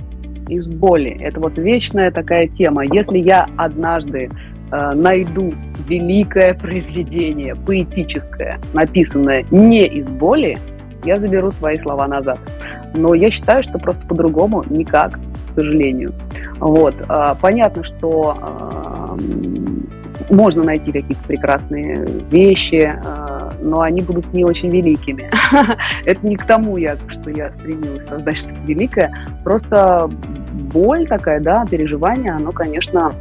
Из боли. Это вот вечная такая тема. Если я однажды э, найду великое произведение, поэтическое, написанное не из боли, я заберу свои слова назад. Но я считаю, что просто по-другому никак, к сожалению. Вот. А, понятно, что можно найти какие-то прекрасные вещи, а, но они будут не очень великими. Это не к тому, я, что я стремилась создать что-то великое. Просто боль такая, да, переживание, оно, конечно,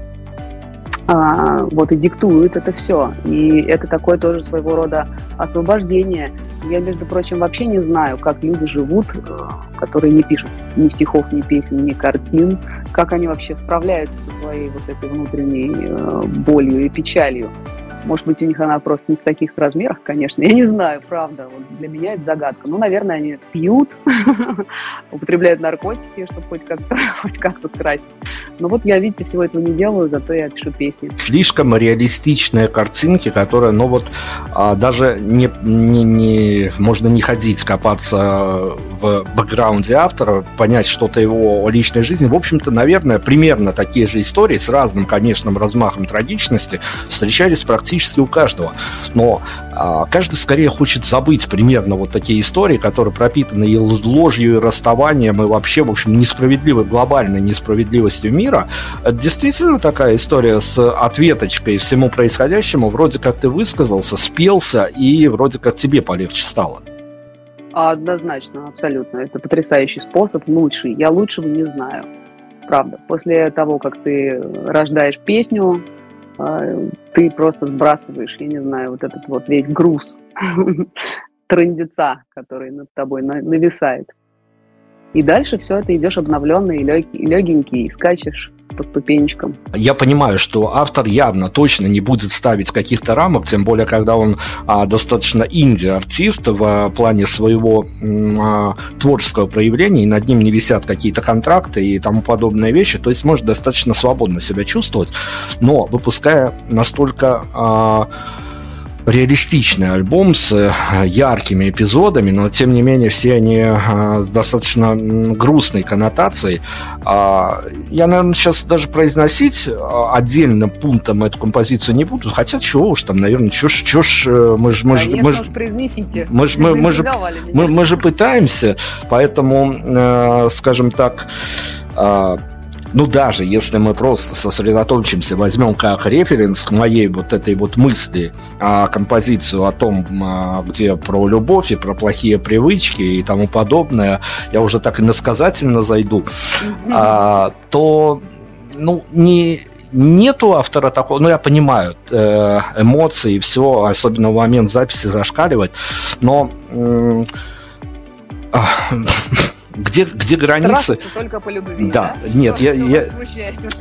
а, вот и диктует это все. И это такое тоже своего рода освобождение. Я, между прочим, вообще не знаю, как люди живут, э, которые не пишут ни стихов, ни песен, ни картин, как они вообще справляются со своей вот этой внутренней э, болью и печалью. Может быть, у них она просто не в таких размерах, конечно. Я не знаю, правда. Вот для меня это загадка. Ну, наверное, они пьют, употребляют наркотики, чтобы хоть как-то хоть как-то скрасить. Но вот я, видите, всего этого не делаю, зато я пишу песни. Слишком реалистичные картинки, которые, ну вот, а, даже не, не, не, можно не ходить, копаться в бэкграунде автора, понять что-то его личной жизни. В общем-то, наверное, примерно такие же истории с разным, конечно, размахом трагичности встречались практически практически у каждого. Но а, каждый скорее хочет забыть примерно вот такие истории, которые пропитаны и ложью, и расставанием, и вообще, в общем, несправедливой, глобальной несправедливостью мира. Это действительно такая история с ответочкой всему происходящему. Вроде как ты высказался, спелся, и вроде как тебе полегче стало. Однозначно, абсолютно. Это потрясающий способ, лучший. Я лучшего не знаю. Правда. После того, как ты рождаешь песню, ты просто сбрасываешь, я не знаю, вот этот вот весь груз трындеца, который над тобой нависает. И дальше все это идешь обновленный легенький, и скачешь по ступенечкам. Я понимаю, что автор явно точно не будет ставить каких-то рамок, тем более, когда он а, достаточно инди-артист в а, плане своего а, творческого проявления, и над ним не висят какие-то контракты и тому подобные вещи, то есть может достаточно свободно себя чувствовать, но выпуская настолько... А, реалистичный альбом с э, яркими эпизодами, но тем не менее все они э, достаточно грустной коннотацией. А, я, наверное, сейчас даже произносить э, отдельным пунктом эту композицию не буду, хотя чего уж там, наверное, чего ж, чего ж мы же мы же мы же мы же мы, мы же мы, мы же пытаемся, поэтому, скажем так, ну, даже если мы просто сосредоточимся, возьмем как референс к моей вот этой вот мысли а, композицию о том, а, где про любовь и про плохие привычки и тому подобное, я уже так и насказательно зайду, а, то, ну, не нету автора такого, ну, я понимаю, э, эмоции и все, особенно в момент записи зашкаливает, но где, где границы? только по любви, да? да? Нет, что, я, я...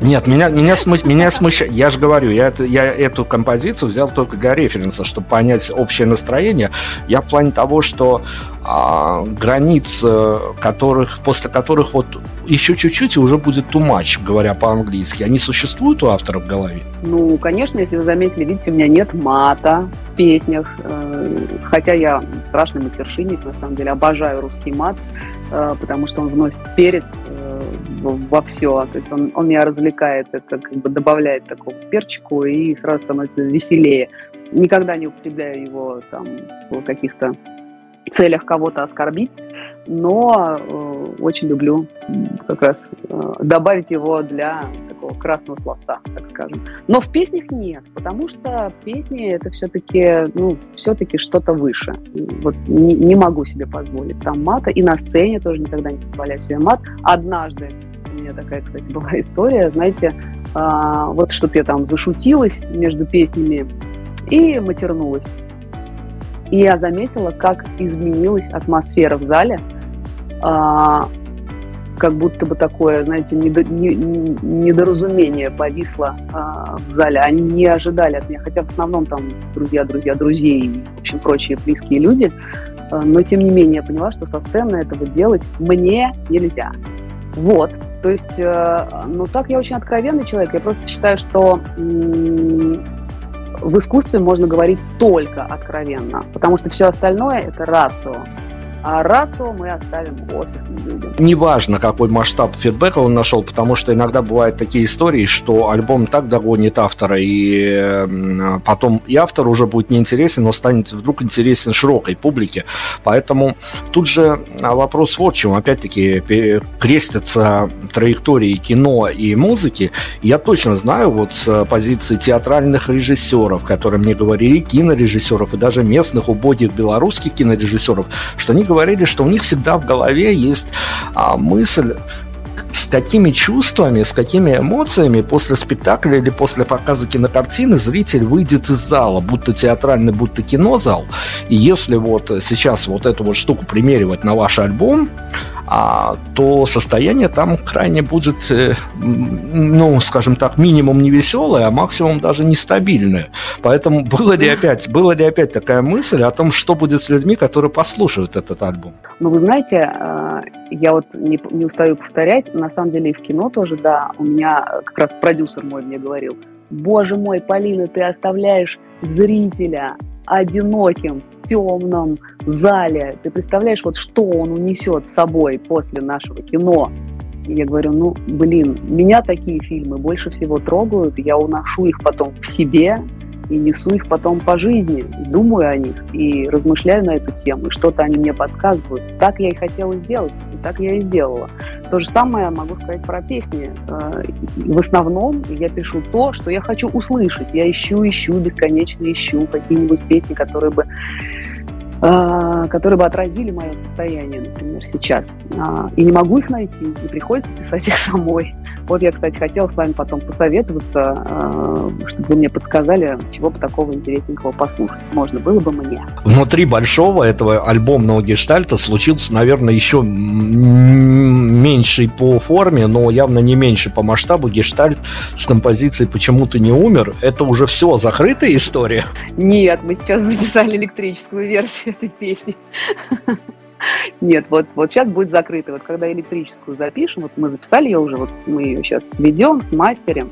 Нет, меня, меня, смущ... меня смущает. Я же говорю, я, это, я эту композицию взял только для референса, чтобы понять общее настроение. Я в плане того, что а, границ, э, которых, после которых вот еще чуть-чуть и уже будет too much, говоря по-английски, они существуют у автора в голове? Ну, конечно, если вы заметили, видите, у меня нет мата в песнях, э, хотя я страшный матершинник, на самом деле, обожаю русский мат, потому что он вносит перец во все, то есть он, он меня развлекает, это как бы добавляет такого перчику и сразу становится веселее. Никогда не употребляю его там в каких-то целях кого-то оскорбить, но э, очень люблю как раз э, добавить его для такого красного словца, так скажем. Но в песнях нет, потому что песни это все-таки, ну, все-таки что-то выше. Вот не, не могу себе позволить там мата, и на сцене тоже никогда не позволяю себе мат. Однажды у меня такая, кстати, была история, знаете, э, вот что-то я там зашутилась между песнями и матернулась. И я заметила, как изменилась атмосфера в зале, а, как будто бы такое, знаете, недо, не, недоразумение повисло а, в зале. Они не ожидали от меня, хотя в основном там друзья, друзья, друзей и, в общем, прочие близкие люди. А, но, тем не менее, я поняла, что со сцены этого делать мне нельзя. Вот. То есть, э, ну так я очень откровенный человек. Я просто считаю, что в искусстве можно говорить только откровенно, потому что все остальное это рацио. А рацию мы оставим офисным людям. Неважно, какой масштаб фидбэка он нашел, потому что иногда бывают такие истории, что альбом так догонит автора, и потом и автор уже будет неинтересен, но станет вдруг интересен широкой публике. Поэтому тут же а, вопрос вот в чем. Опять-таки крестятся траектории кино и музыки. Я точно знаю вот с позиции театральных режиссеров, которые мне говорили, кинорежиссеров и даже местных убогих белорусских кинорежиссеров, что они говорили, что у них всегда в голове есть а, мысль с какими чувствами, с какими эмоциями после спектакля или после показа кинокартины зритель выйдет из зала, будто театральный, будто кинозал. И если вот сейчас вот эту вот штуку примеривать на ваш альбом, а, то состояние там крайне будет, э, ну, скажем так, минимум не веселое, а максимум даже нестабильное. Поэтому было ли опять, была ли опять такая мысль о том, что будет с людьми, которые послушают этот альбом? Ну, вы знаете, э, я вот не, не устаю повторять, на самом деле и в кино тоже, да, у меня как раз продюсер мой мне говорил, боже мой, Полина, ты оставляешь зрителя одиноким темном зале. Ты представляешь, вот что он унесет с собой после нашего кино? Я говорю, ну, блин, меня такие фильмы больше всего трогают, я уношу их потом в себе, и несу их потом по жизни, думаю о них и размышляю на эту тему, и что-то они мне подсказывают. Так я и хотела сделать, и так я и сделала. То же самое могу сказать про песни. Э, в основном я пишу то, что я хочу услышать. Я ищу, ищу, бесконечно ищу какие-нибудь песни, которые бы которые бы отразили мое состояние, например, сейчас. А, и не могу их найти, и приходится писать их самой. Вот я, кстати, хотела с вами потом посоветоваться, а, чтобы вы мне подсказали, чего бы такого интересненького послушать можно было бы мне. Внутри большого этого альбомного гештальта случился, наверное, еще меньший по форме, но явно не меньше по масштабу гештальт с композицией «Почему-то не умер». Это уже все закрытая история? Нет, мы сейчас записали электрическую версию этой песни. Нет, вот, вот сейчас будет закрыто. Вот когда электрическую запишем, вот мы записали ее уже, вот мы ее сейчас сведем с мастерем,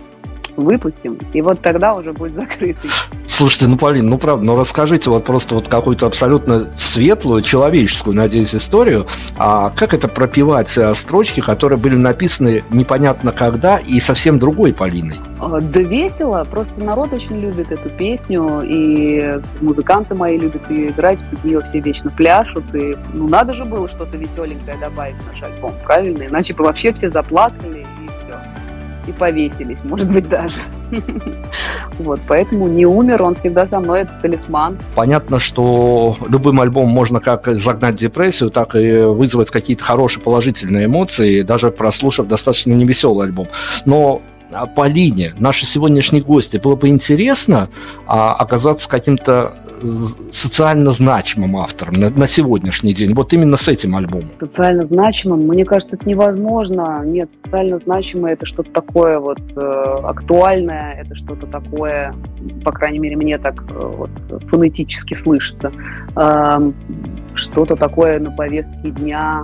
выпустим, и вот тогда уже будет закрытый. Слушайте, ну, Полин, ну, правда, ну, расскажите вот просто вот какую-то абсолютно светлую, человеческую, надеюсь, историю, а как это пропивать а, строчки, которые были написаны непонятно когда и совсем другой Полиной? А, да весело, просто народ очень любит эту песню, и музыканты мои любят ее играть, под нее все вечно пляшут, и ну надо же было что-то веселенькое добавить в наш альбом, правильно? Иначе бы вообще все заплакали, и повесились, может быть, даже. Вот, поэтому не умер, он всегда со мной, это талисман. Понятно, что любым альбомом можно как загнать депрессию, так и вызвать какие-то хорошие положительные эмоции, даже прослушав достаточно невеселый альбом. Но а, Полине, нашей сегодняшней гости, было бы интересно а, оказаться каким-то социально значимым автором на, на сегодняшний день, вот именно с этим альбомом? Социально значимым? Мне кажется, это невозможно. Нет, социально значимое это что-то такое вот э, актуальное, это что-то такое, по крайней мере, мне так э, вот, фонетически слышится. Э, что-то такое на повестке дня.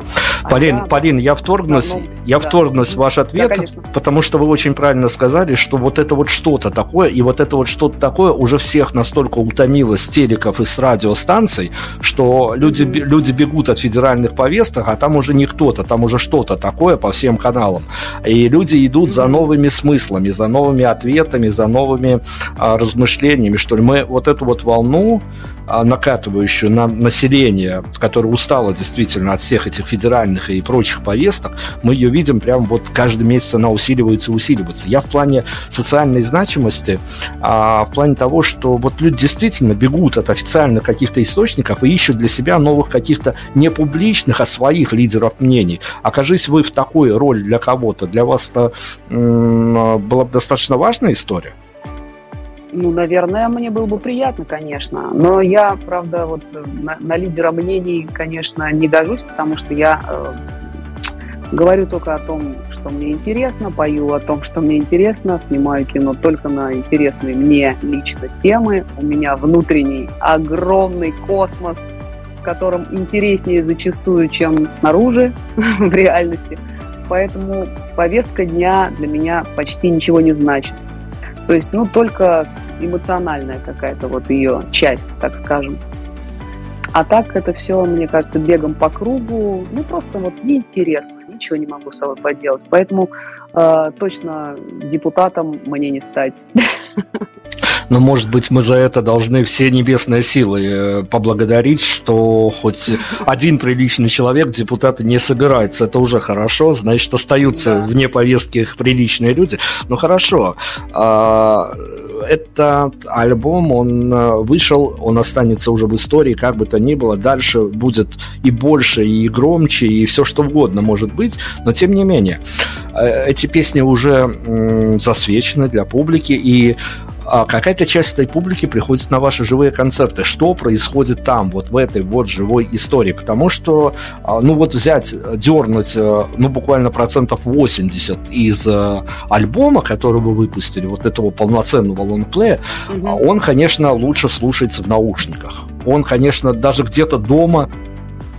Полин, а Полин, я вторгнусь, я да. вторгнусь в ваш ответ, да, потому что вы очень правильно сказали, что вот это вот что-то такое, и вот это вот что-то такое уже всех настолько утомило с телеков и с радиостанций, что люди, mm-hmm. люди бегут от федеральных повесток, а там уже не кто-то, там уже что-то такое по всем каналам. И люди идут mm-hmm. за новыми смыслами, за новыми ответами, за новыми а, размышлениями, что ли. Мы вот эту вот волну, а, накатывающую на население, которое устало действительно от всех этих федеральных и прочих повесток, мы ее видим прямо вот каждый месяц она усиливается и усиливается. Я в плане социальной значимости, а в плане того, что вот люди действительно бегут от официальных каких-то источников и ищут для себя новых каких-то не публичных, а своих лидеров мнений. Окажись вы в такой роли для кого-то, для вас это была бы достаточно важная история? Ну, наверное, мне было бы приятно, конечно. Но я, правда, вот на, на лидера мнений, конечно, не гожусь, потому что я э, говорю только о том, что мне интересно, пою о том, что мне интересно, снимаю кино только на интересные мне лично темы. У меня внутренний огромный космос, в котором интереснее зачастую, чем снаружи в реальности. Поэтому повестка дня для меня почти ничего не значит. То есть, ну, только эмоциональная какая-то вот ее часть, так скажем. А так это все, мне кажется, бегом по кругу, ну, просто вот неинтересно, ничего не могу с собой поделать. Поэтому э, точно депутатом мне не стать. Но, может быть, мы за это должны все небесные силы э, поблагодарить, что хоть один приличный человек депутаты не собирается. Это уже хорошо, значит, остаются да. вне повестки их приличные люди. Ну, хорошо. А, этот альбом, он э, вышел, он останется уже в истории, как бы то ни было. Дальше будет и больше, и громче, и все что угодно может быть. Но, тем не менее, э, эти песни уже засвечены для публики, и а какая-то часть этой публики приходит на ваши живые концерты. Что происходит там, вот в этой вот живой истории? Потому что, а, ну вот взять, дернуть, э, ну буквально процентов 80 из э, альбома, который вы выпустили, вот этого полноценного лонгплея, угу. он, конечно, лучше слушается в наушниках. Он, конечно, даже где-то дома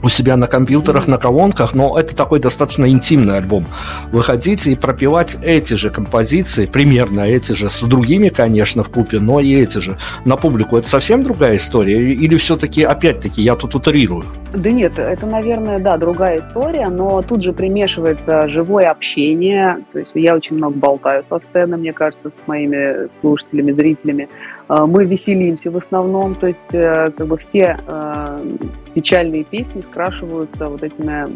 у себя на компьютерах, на колонках, но это такой достаточно интимный альбом. Выходить и пропевать эти же композиции, примерно эти же, с другими, конечно, в купе, но и эти же на публику, это совсем другая история? Или все-таки, опять-таки, я тут утрирую? Да нет, это, наверное, да, другая история, но тут же примешивается живое общение, то есть я очень много болтаю со сцены, мне кажется, с моими слушателями, зрителями. А, мы веселимся в основном, то есть э, как бы все э, печальные песни скрашиваются вот этими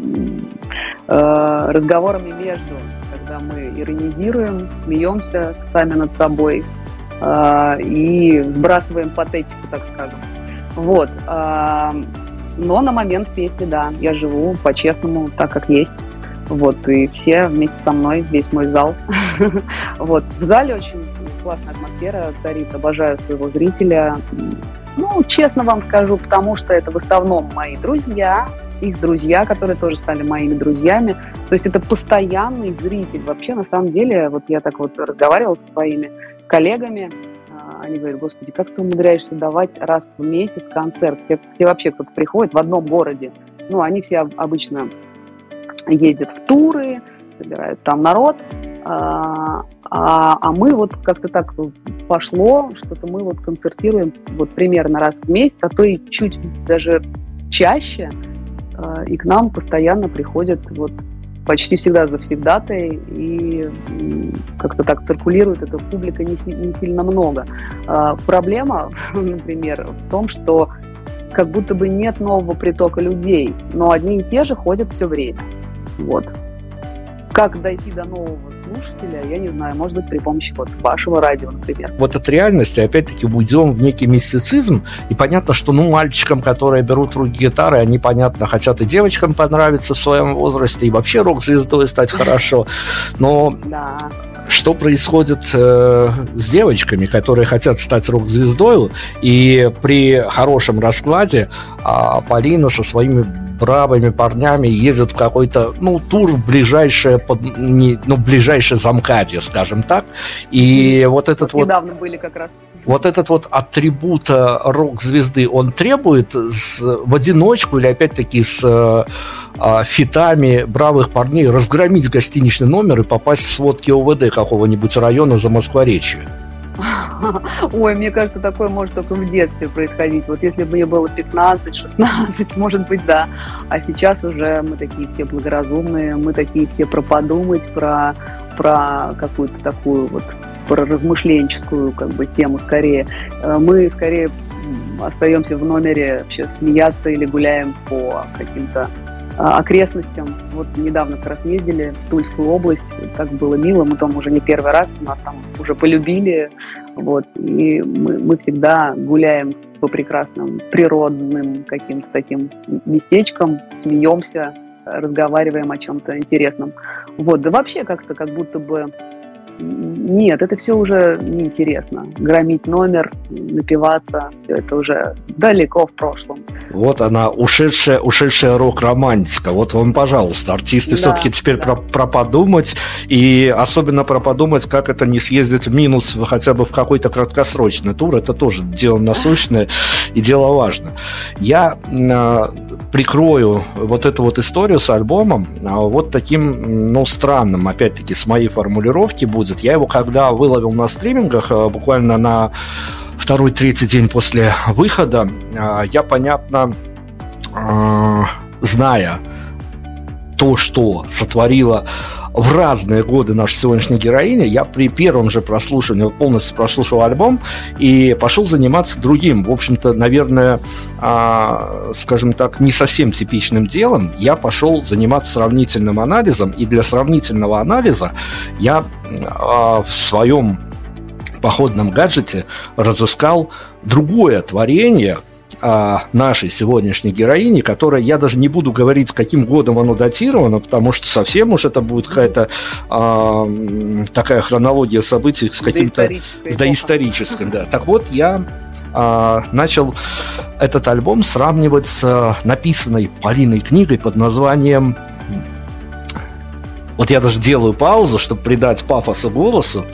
э, разговорами между, когда мы иронизируем, смеемся сами над собой и сбрасываем патетику, так скажем. Вот. Но на момент песни, да, я живу по-честному, так как есть. Вот, и все вместе со мной, весь мой зал. Вот, в зале очень классная атмосфера царит, обожаю своего зрителя. Ну, честно вам скажу, потому что это в основном мои друзья, их друзья, которые тоже стали моими друзьями. То есть это постоянный зритель. Вообще, на самом деле, вот я так вот разговаривала со своими коллегами, а, они говорят, господи, как ты умудряешься давать раз в месяц концерт? Тебе, тебе вообще кто-то приходит в одном городе. Ну, они все обычно ездят в туры, собирают там народ, а, а, а мы вот как-то так пошло, что-то мы вот концертируем вот примерно раз в месяц, а то и чуть даже чаще, а, и к нам постоянно приходят вот почти всегда завсегдатой, и как-то так циркулирует эта публика не, не сильно много. А, проблема, например, в том, что как будто бы нет нового притока людей, но одни и те же ходят все время. Вот. Как дойти до нового слушателя, я не знаю, может быть, при помощи вот вашего радио, например. Вот от реальности, опять-таки, уйдем в некий мистицизм, и понятно, что, ну, мальчикам, которые берут руки гитары, они, понятно, хотят и девочкам понравиться в своем возрасте, и вообще рок-звездой стать хорошо, но... Да что происходит э, с девочками, которые хотят стать рок-звездой, и при хорошем раскладе э, Полина со своими бравыми парнями ездит в какой-то, ну, тур ближайшее, под, не, ну, ближайшее замкадье, скажем так. И вот этот вот... Недавно были как раз. Вот этот вот атрибут рок-звезды, он требует с, в одиночку или опять-таки с а, фитами бравых парней разгромить гостиничный номер и попасть в сводки ОВД какого-нибудь района за Москворечью? Ой, мне кажется, такое может только в детстве происходить. Вот если бы мне было 15-16, может быть, да. А сейчас уже мы такие все благоразумные, мы такие все про подумать, про, про какую-то такую вот про размышленческую как бы тему скорее. Э, мы скорее остаемся в номере вообще смеяться или гуляем по каким-то окрестностям. Вот недавно как раз ездили в Тульскую область, так было мило, мы там уже не первый раз, нас там уже полюбили, вот, и мы, мы всегда гуляем по прекрасным природным каким-то таким местечкам, смеемся, разговариваем о чем-то интересном. Вот, да вообще как-то как будто бы нет, это все уже неинтересно. Громить номер, напиваться, все это уже далеко в прошлом. Вот она, ушедшая, ушедшая рок-романтика. Вот вам, пожалуйста, артисты да, все-таки теперь да. про, про подумать, и особенно про подумать, как это не съездить в минус хотя бы в какой-то краткосрочный тур. Это тоже дело насущное и дело важно. Я э, прикрою вот эту вот историю с альбомом э, вот таким, ну, странным, опять-таки, с моей формулировки будет будет. Я его когда выловил на стримингах, э, буквально на второй-третий день после выхода, э, я, понятно, э, зная то, что сотворила в разные годы наша сегодняшняя героиня, я при первом же прослушивании полностью прослушал альбом и пошел заниматься другим, в общем-то, наверное, а, скажем так, не совсем типичным делом. Я пошел заниматься сравнительным анализом, и для сравнительного анализа я а, в своем походном гаджете разыскал другое творение, а, нашей сегодняшней героини, которая, я даже не буду говорить, каким годом оно датировано, потому что совсем уж это будет какая-то а, такая хронология событий с каким-то доисторическим. Да. Так вот, я а, начал этот альбом сравнивать с написанной Полиной книгой под названием вот я даже делаю паузу, чтобы придать пафоса голосу.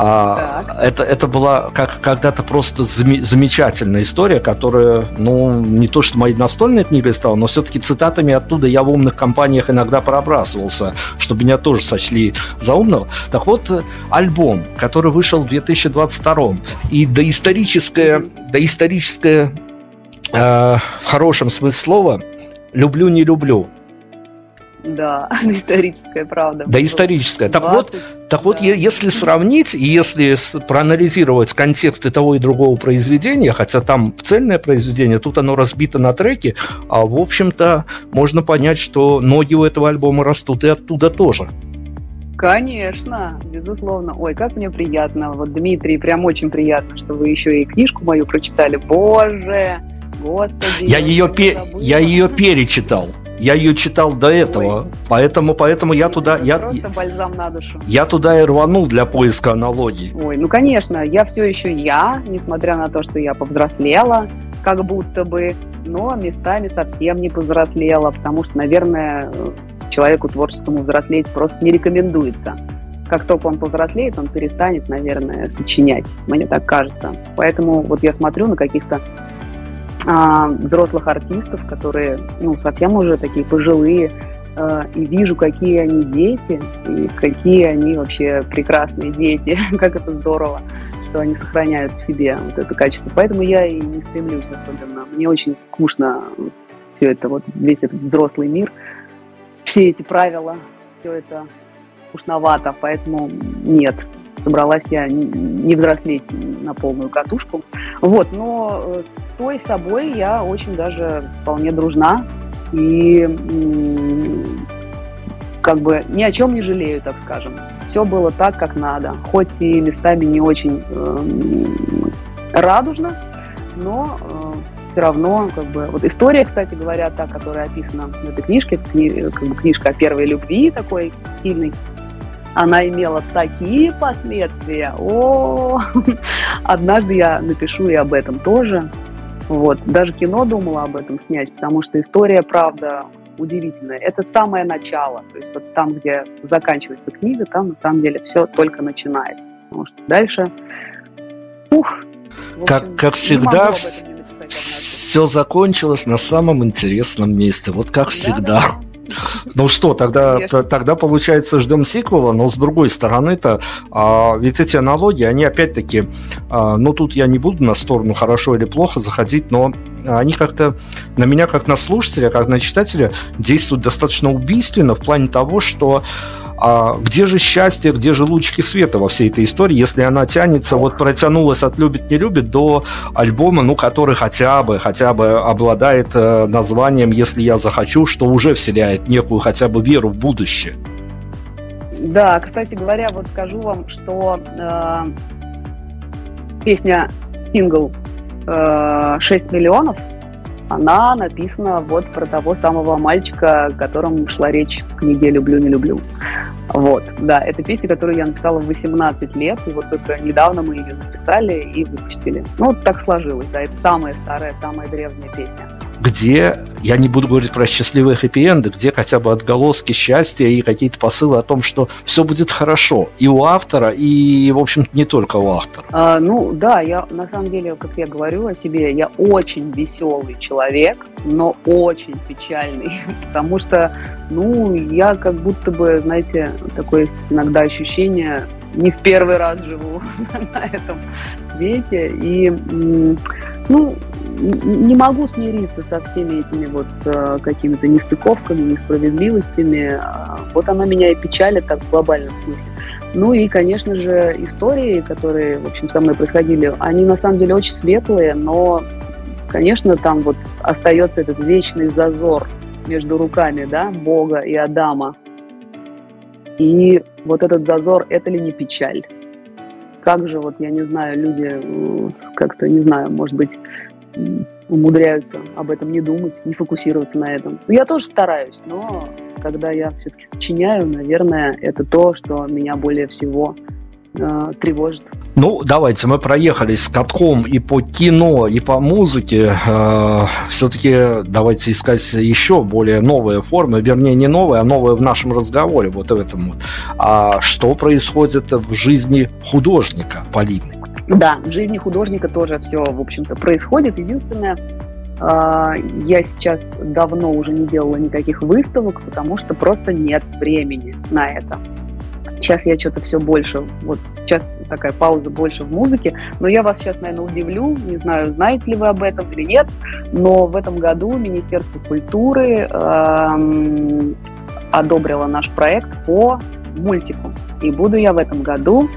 А, это, это была как когда-то просто зам, замечательная история, которая, ну, не то что моей настольной книгой стала, но все-таки цитатами оттуда я в умных компаниях иногда пробрасывался, чтобы меня тоже сочли за умного. Так вот, альбом, который вышел в 2022 и доисторическое, доисторическое э, в хорошем смысле слова «люблю, не люблю», да, историческая правда. Да, историческая. Так 20, вот, так да. вот, если сравнить, и если проанализировать контексты того и другого произведения, хотя там цельное произведение, тут оно разбито на треки, а в общем-то можно понять, что ноги у этого альбома растут и оттуда тоже. Конечно, безусловно. Ой, как мне приятно. Вот, Дмитрий, прям очень приятно, что вы еще и книжку мою прочитали. Боже, господи. Я, ее, пе- я ее перечитал. Я ее читал до этого, Ой. поэтому, поэтому я туда, я, Просто бальзам на душу. я туда и рванул для поиска аналогий. Ой, ну конечно, я все еще я, несмотря на то, что я повзрослела, как будто бы, но местами совсем не повзрослела, потому что, наверное, человеку творческому взрослеть просто не рекомендуется. Как только он повзрослеет, он перестанет, наверное, сочинять, мне так кажется. Поэтому вот я смотрю на каких-то а, взрослых артистов, которые ну, совсем уже такие пожилые, а, и вижу, какие они дети, и какие они вообще прекрасные дети, как это здорово, что они сохраняют в себе вот это качество. Поэтому я и не стремлюсь особенно. Мне очень скучно все это, вот весь этот взрослый мир, все эти правила, все это скучновато, поэтому нет, собралась я не взрослеть на полную катушку. Вот, но э, с той собой я очень даже вполне дружна и как бы ни о чем не жалею, так скажем. Все было так, как надо, хоть и местами не очень э, радужно, но э, все равно, как бы, вот история, кстати говоря, та, которая описана в этой книжке, кни, как бы книжка о первой любви такой сильной, она имела такие последствия. О, однажды я напишу и об этом тоже. Вот. Даже кино думала об этом снять, потому что история, правда, удивительная. Это самое начало. То есть вот там, где заканчивается книга, там на самом деле все только начинается. Потому что дальше... Ух! Общем, как, как всегда, все закончилось на самом интересном месте. Вот как всегда. Да, да. Ну что, тогда, тогда получается ждем сиквела, но с другой стороны-то, а, ведь эти аналогии, они опять-таки, а, ну тут я не буду на сторону хорошо или плохо заходить, но они как-то на меня, как на слушателя, как на читателя, действуют достаточно убийственно в плане того, что а где же счастье, где же лучики света во всей этой истории, если она тянется, вот протянулась от «Любит, не любит» до альбома, ну, который хотя бы, хотя бы обладает э, названием «Если я захочу», что уже вселяет некую хотя бы веру в будущее. Да, кстати говоря, вот скажу вам, что э, песня сингл э, 6 миллионов она написана вот про того самого мальчика, о котором шла речь в книге «Люблю, не люблю». Вот, да, это песня, которую я написала в 18 лет, и вот только недавно мы ее написали и выпустили. Ну, так сложилось, да, это самая старая, самая древняя песня где, я не буду говорить про счастливые хэппи-энды, где хотя бы отголоски счастья и какие-то посылы о том, что все будет хорошо. И у автора, и, в общем не только у автора. А, ну, да, я на самом деле, как я говорю о себе, я очень веселый человек, но очень печальный, потому что, ну, я как будто бы, знаете, такое иногда ощущение, не в первый раз живу на этом свете, и, ну, не могу смириться со всеми этими вот э, какими-то нестыковками, несправедливостями. А, вот она меня и печалит так в глобальном смысле. Ну и, конечно же, истории, которые, в общем, со мной происходили, они на самом деле очень светлые, но, конечно, там вот остается этот вечный зазор между руками, да, Бога и Адама. И вот этот зазор, это ли не печаль? Как же, вот, я не знаю, люди как-то, не знаю, может быть, умудряются об этом не думать, не фокусироваться на этом. Я тоже стараюсь, но когда я все-таки сочиняю, наверное, это то, что меня более всего э, тревожит. Ну, давайте, мы проехались с катком и по кино, и по музыке. Э, все-таки давайте искать еще более новые формы, вернее, не новые, а новые в нашем разговоре, вот в этом вот. А что происходит в жизни художника Полины? Да, в жизни художника тоже все, в общем-то, происходит. Единственное, а, я сейчас давно уже не делала никаких выставок, потому что просто нет времени на это. Сейчас я что-то все больше, вот сейчас такая пауза больше в музыке, но я вас сейчас, наверное, удивлю, не знаю, знаете ли вы об этом или нет, но в этом году Министерство культуры эм, одобрило наш проект по мультику. И буду я в этом году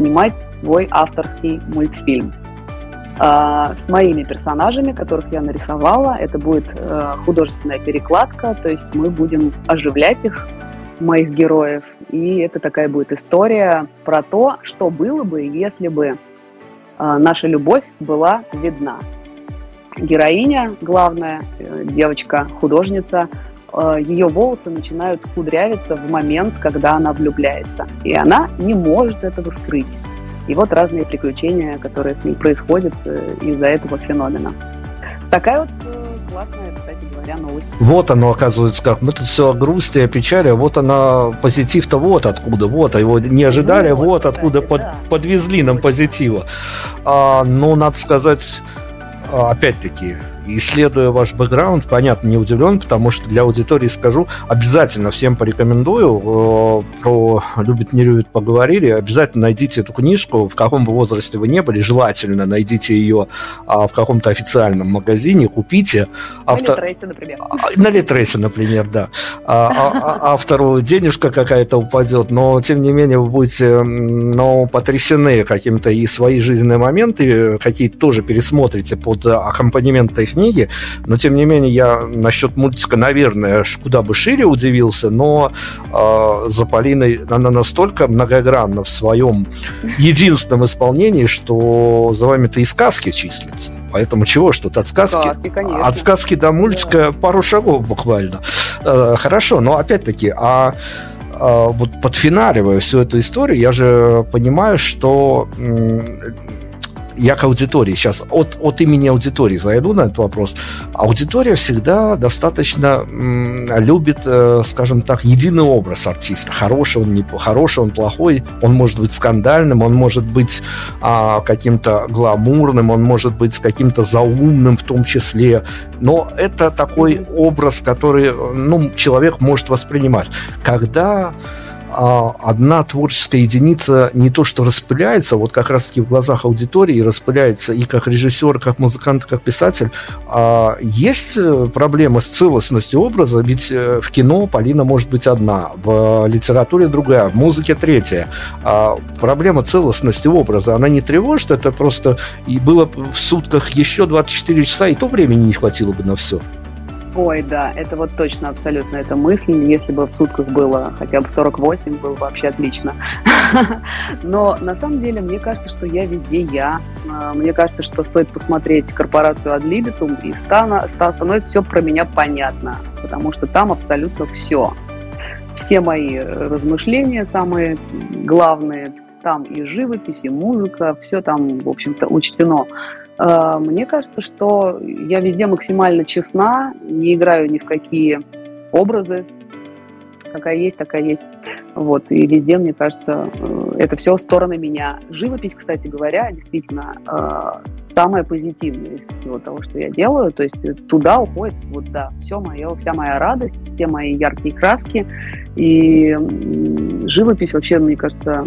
снимать свой авторский мультфильм а, с моими персонажами, которых я нарисовала. Это будет э, художественная перекладка, то есть мы будем оживлять их, моих героев. И это такая будет история про то, что было бы, если бы э, наша любовь была видна. Героиня, главная э, девочка, художница, ее волосы начинают кудрявиться в момент, когда она влюбляется. И она не может этого скрыть. И вот разные приключения, которые с ней происходят э, из-за этого феномена. Такая вот э, классная, кстати говоря, новость. Вот оно, оказывается, как. Мы тут все о грусти, о печали, а вот она, позитив-то вот откуда, вот, а его не ожидали, ну, вот, вот откуда кстати, под, да. подвезли нам позитива. А, ну, надо сказать, а, опять-таки, исследуя ваш бэкграунд, понятно, не удивлен, потому что для аудитории скажу, обязательно всем порекомендую. Э, про «Любит, не любит» поговорили. Обязательно найдите эту книжку, в каком бы возрасте вы не были, желательно найдите ее а, в каком-то официальном магазине, купите. Авто... На Литресе, например. А, на Литресе, например, да. А, автору денежка какая-то упадет, но, тем не менее, вы будете но, потрясены каким-то и свои жизненные моменты, какие-то тоже пересмотрите под аккомпанемент их книги, но тем не менее я насчет мультика, наверное, куда бы шире удивился, но э, за Полиной она настолько многогранна в своем единственном исполнении, что за вами-то и сказки числится. Поэтому чего, что от сказки, сказки от сказки до мультика да. пару шагов буквально. Э, хорошо, но опять-таки, а вот подфиналивая всю эту историю, я же понимаю, что я к аудитории сейчас от, от имени аудитории зайду на этот вопрос. Аудитория всегда достаточно м, любит, э, скажем так, единый образ артиста. Хороший он, не хороший он, плохой. Он может быть скандальным, он может быть а, каким-то гламурным, он может быть каким-то заумным в том числе. Но это такой образ, который ну, человек может воспринимать. Когда одна творческая единица не то что распыляется, вот как раз-таки в глазах аудитории распыляется и как режиссер, как музыкант, как писатель. А есть э, проблема с целостностью образа, ведь э, в кино Полина может быть одна, в литературе другая, в музыке третья. А проблема целостности образа, она не тревожит, это просто и было в сутках еще 24 часа, и то времени не хватило бы на все. Ой, да, это вот точно абсолютно эта мысль. Если бы в сутках было хотя бы 48, было бы вообще отлично. Но на самом деле мне кажется, что я везде я. А, мне кажется, что стоит посмотреть корпорацию Libitum, и становится все про меня понятно, потому что там абсолютно все. Все мои размышления самые главные, там и живопись, и музыка, все там, в общем-то, учтено. А, мне кажется, что я везде максимально честна, не играю ни в какие образы, какая есть, такая есть. Вот, и везде, мне кажется, э, это все стороны меня. Живопись, кстати говоря, действительно э, самое позитивное из всего того, что я делаю. То есть туда уходит, вот да, все мое, вся моя радость, все мои яркие краски. И живопись вообще, мне кажется,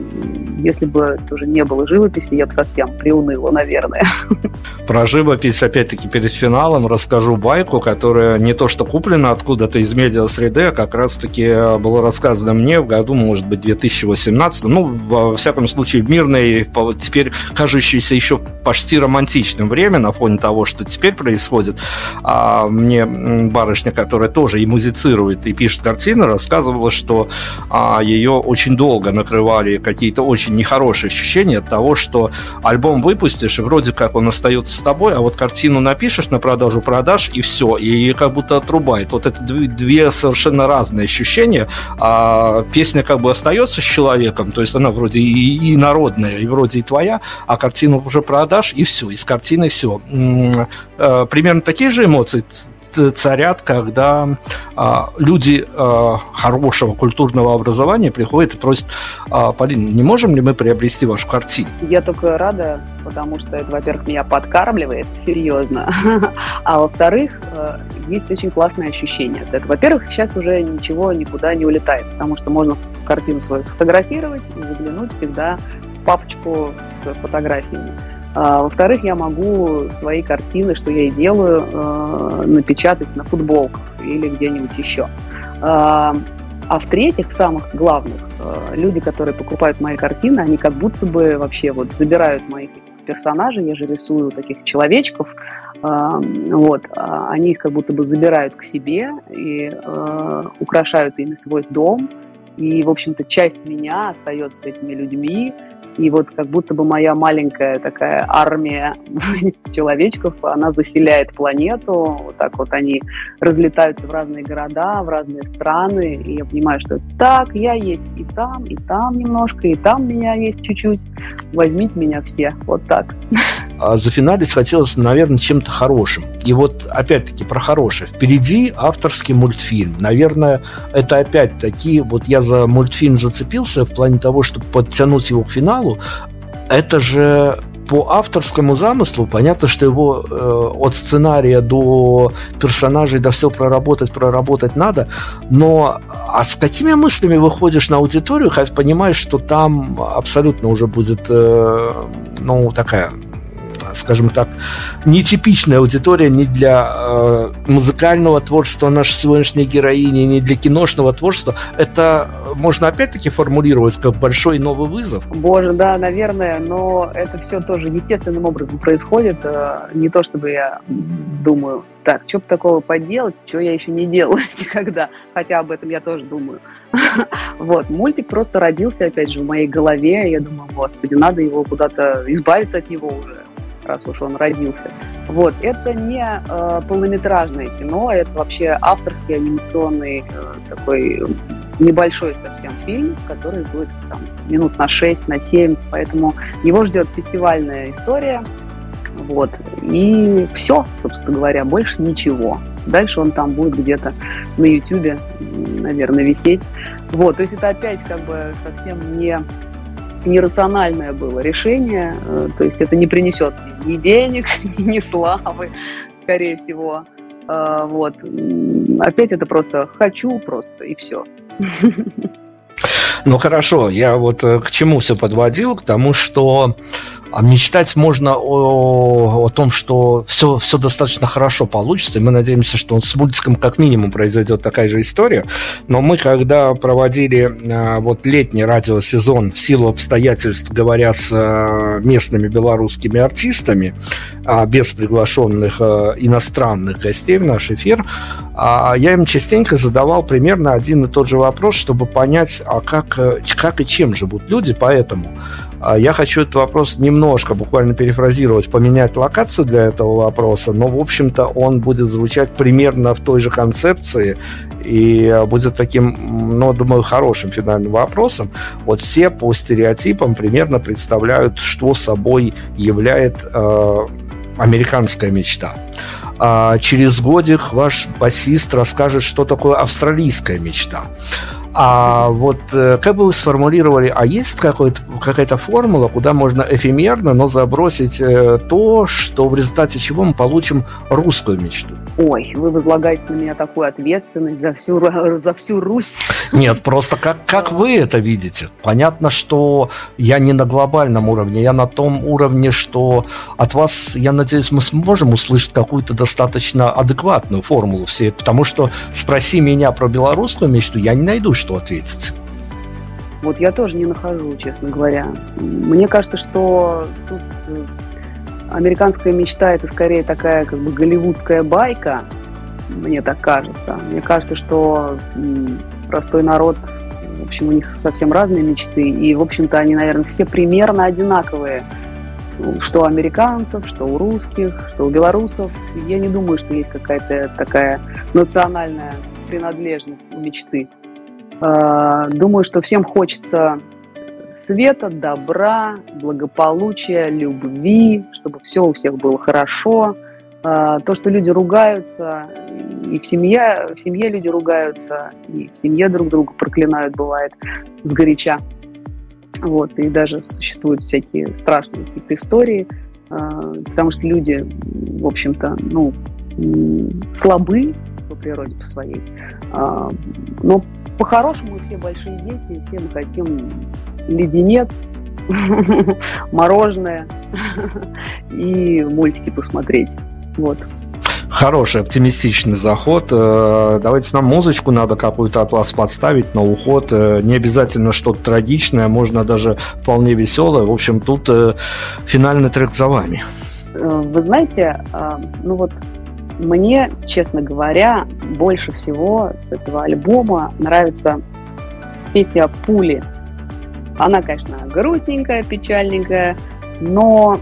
если бы тоже не было живописи, я бы совсем приуныла, наверное. Про живопись, опять-таки, перед финалом расскажу байку, которая не то что куплена откуда-то из медиа-среды, а как раз-таки было рассказано мне в году, может быть, 2018, ну, во всяком случае, мирное, теперь кажущееся еще почти романтичным время на фоне того, что теперь происходит. А мне барышня, которая тоже и музицирует, и пишет картины, рассказывала, что а, ее очень долго накрывали какие-то очень нехорошие ощущения от того, что альбом выпустишь, и вроде как он остается с тобой, а вот картину напишешь на продажу продаж, и все, и как будто отрубает. Вот это две совершенно разные ощущения. А песня как бы остается с человеком, то есть она вроде и, и народная, и вроде и твоя, а картину уже продашь, и все, и с картиной все. Э, примерно такие же эмоции царят, когда а, люди а, хорошего культурного образования приходят и просят, а, Полина, не можем ли мы приобрести вашу картину? Я только рада, потому что это, во-первых, меня подкармливает, серьезно, а во-вторых, э, есть очень классное ощущение. Так, во-первых, сейчас уже ничего никуда не улетает, потому что можно картину свою сфотографировать и заглянуть всегда в папочку с фотографиями. А, во-вторых, я могу свои картины, что я и делаю, э, напечатать на футболках или где-нибудь еще. А, а в-третьих, в самых главных, э, люди, которые покупают мои картины, они как будто бы вообще вот забирают моих персонажей, я же рисую таких человечков, а, вот, они их как будто бы забирают к себе и э, украшают ими свой дом, и, в общем-то, часть меня остается с этими людьми, и вот как будто бы моя маленькая такая армия человечков, она заселяет планету, вот так вот они разлетаются в разные города, в разные страны, и я понимаю, что так, я есть и там, и там немножко, и там меня есть чуть-чуть, возьмите меня все, вот так. А за финалить хотелось, наверное, чем-то хорошим. И вот, опять-таки, про хорошее. Впереди авторский мультфильм. Наверное, это опять-таки, вот я за мультфильм зацепился в плане того, чтобы подтянуть его к финалу. Это же по авторскому замыслу понятно, что его э, от сценария до персонажей до все проработать, проработать надо, но а с какими мыслями выходишь на аудиторию, хотя понимаешь, что там абсолютно уже будет, э, ну, такая скажем так, нетипичная аудитория ни для э, музыкального творчества нашей сегодняшней героини, ни для киношного творчества. Это можно опять-таки формулировать как большой новый вызов. Боже, да, наверное, но это все тоже естественным образом происходит. Э, не то чтобы я думаю, так, что бы такого поделать, что я еще не делала никогда, хотя об этом я тоже думаю. Вот, мультик просто родился, опять же, в моей голове. Я думаю, господи, надо его куда-то избавиться от него уже раз уж он родился. Вот, это не э, полнометражное кино, это вообще авторский анимационный э, такой небольшой совсем фильм, который будет там, минут на 6, на 7, поэтому его ждет фестивальная история, вот, и все, собственно говоря, больше ничего. Дальше он там будет где-то на Ютубе, наверное, висеть. Вот, то есть это опять как бы совсем не нерациональное было решение, э, то есть это не принесет ни денег, ни славы, скорее всего. А, вот. Опять это просто хочу просто и все. Ну хорошо, я вот э, к чему все подводил? К тому, что а мечтать можно о, о том, что все, все достаточно хорошо получится, и мы надеемся, что с мультиком как минимум произойдет такая же история. Но мы, когда проводили а, вот летний радиосезон в силу обстоятельств, говоря с а, местными белорусскими артистами, а, без приглашенных иностранных гостей в наш эфир, я им частенько задавал примерно один и тот же вопрос, чтобы понять, а как, как и чем живут люди, поэтому я хочу этот вопрос немножко, буквально перефразировать, поменять локацию для этого вопроса, но, в общем-то, он будет звучать примерно в той же концепции и будет таким, ну, думаю, хорошим финальным вопросом. Вот все по стереотипам примерно представляют, что собой является э, американская мечта. А через годик ваш басист расскажет, что такое австралийская мечта. А вот э, как бы вы сформулировали, а есть какая-то формула, куда можно эфемерно, но забросить э, то, что в результате чего мы получим русскую мечту? Ой, вы возлагаете на меня такую ответственность за всю, за всю Русь. Нет, просто как, как вы это видите? Понятно, что я не на глобальном уровне, я на том уровне, что от вас, я надеюсь, мы сможем услышать какую-то достаточно адекватную формулу все, потому что спроси меня про белорусскую мечту, я не найду, что ответить. Вот я тоже не нахожу, честно говоря. Мне кажется, что тут э, американская мечта это скорее такая как бы голливудская байка, мне так кажется. Мне кажется, что простой народ, в общем, у них совсем разные мечты, и, в общем-то, они, наверное, все примерно одинаковые. Что у американцев, что у русских, что у белорусов. Я не думаю, что есть какая-то такая национальная принадлежность у мечты. А, думаю, что всем хочется света, добра, благополучия, любви, чтобы все у всех было хорошо. А, то, что люди ругаются, и в семье, в семье люди ругаются, и в семье друг друга проклинают, бывает, сгоряча. Вот, и даже существуют всякие страшные какие-то истории, а, потому что люди, в общем-то, ну, слабы по природе по своей. Но по-хорошему все большие дети, все мы хотим леденец, мороженое и мультики посмотреть. Вот. Хороший, оптимистичный заход. Э, давайте нам музычку надо какую-то от вас подставить на уход. Э, не обязательно что-то трагичное, можно даже вполне веселое. В общем, тут э, финальный трек за вами. Вы знаете, ну вот мне, честно говоря, больше всего с этого альбома нравится песня «Пули». Она, конечно, грустненькая, печальненькая, но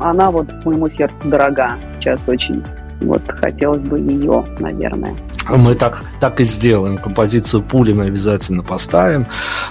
она вот моему сердцу дорога сейчас очень. Вот хотелось бы ее, наверное. Мы так, так и сделаем. Композицию пули мы обязательно поставим.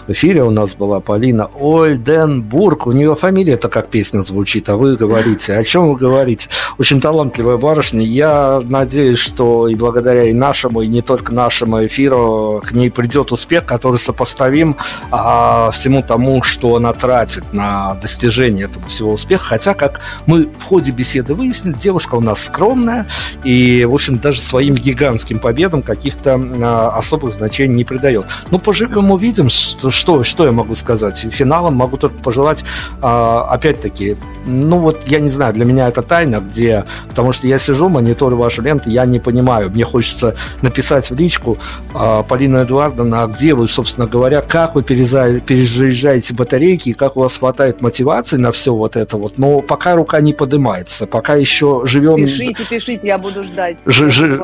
В эфире у нас была Полина Ольденбург. У нее фамилия-то как песня звучит, а вы говорите. О чем вы говорите? Очень талантливая барышня. Я надеюсь, что и благодаря и нашему, и не только нашему эфиру к ней придет успех, который сопоставим а, всему тому, что она тратит на достижение этого всего успеха. Хотя, как мы в ходе беседы выяснили, девушка у нас скромная и, в общем, даже своим гигантским победам победам каких-то а, особых значений не придает. Ну, поживем, увидим, что, что, что я могу сказать. Финалом могу только пожелать, а, опять-таки, ну вот, я не знаю, для меня это тайна, где, потому что я сижу, мониторю вашу ленту, я не понимаю, мне хочется написать в личку, а, Полина Эдуардовна, а где вы, собственно говоря, как вы переезжаете батарейки, как у вас хватает мотивации на все вот это вот, но пока рука не поднимается, пока еще живем... Пишите, пишите, я буду ждать. Ж, ж,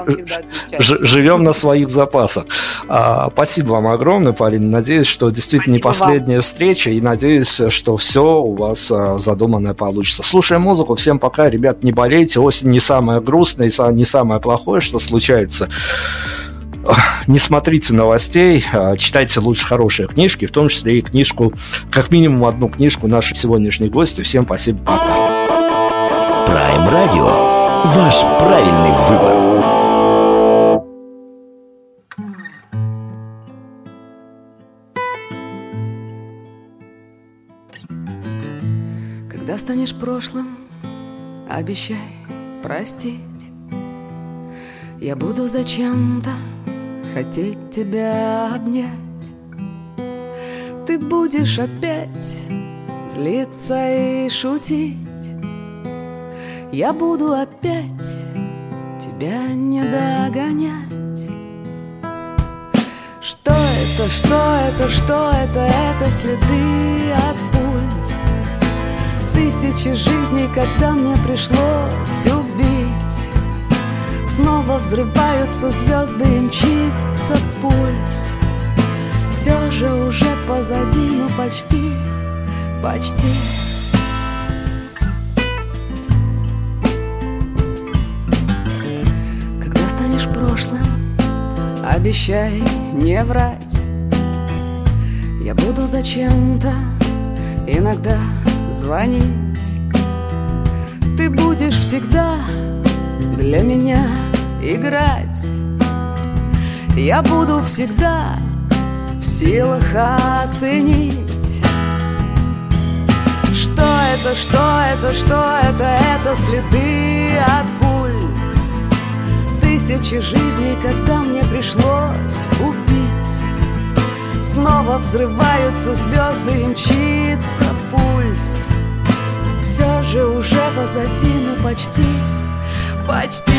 ж, живем на своих запасах. А, спасибо вам огромное, Полина. Надеюсь, что действительно спасибо не последняя вам. встреча, и надеюсь, что все у вас а, задуманное получится. Слушаем музыку. Всем пока, ребят, не болейте. Осень не самое грустное, не самое плохое, что случается не смотрите новостей, а читайте лучше хорошие книжки, в том числе и книжку, как минимум одну книжку нашей сегодняшней гости. Всем спасибо, пока. Prime Radio. Ваш правильный выбор. Когда станешь прошлым, обещай простить. Я буду зачем-то хотеть тебя обнять. Ты будешь опять злиться и шутить. Я буду опять тебя не догонять. Что это, что это, что это, это следы от. Тысячи жизней, когда мне пришлось убить. Снова взрываются звезды и мчится пульс. Все же уже позади, ну почти, почти. Когда станешь прошлым, обещай не врать. Я буду зачем-то иногда звонить Ты будешь всегда для меня играть. Я буду всегда в силах оценить Что это, что это, что это, это следы от пуль. Тысячи жизней, когда мне пришлось убить. Снова взрываются звезды и мчится пульс Все же уже позади, но почти почти.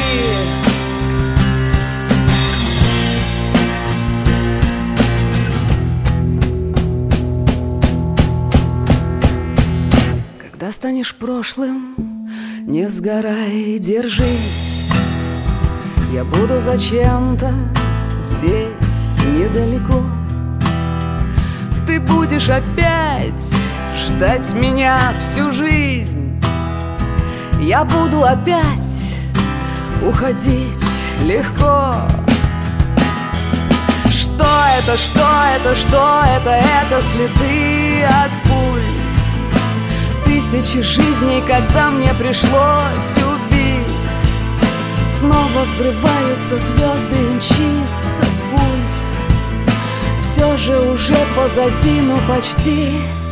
Когда станешь прошлым, не сгорай, держись. Я буду зачем-то здесь недалеко. Ты будешь опять ждать меня всю жизнь. Я буду опять уходить легко. Что это, что это, что это, это следы от пуль. Тысячи жизней, когда мне пришлось убить. Снова взрываются звезды и мчится пульс. Все же уже позади, но почти, почти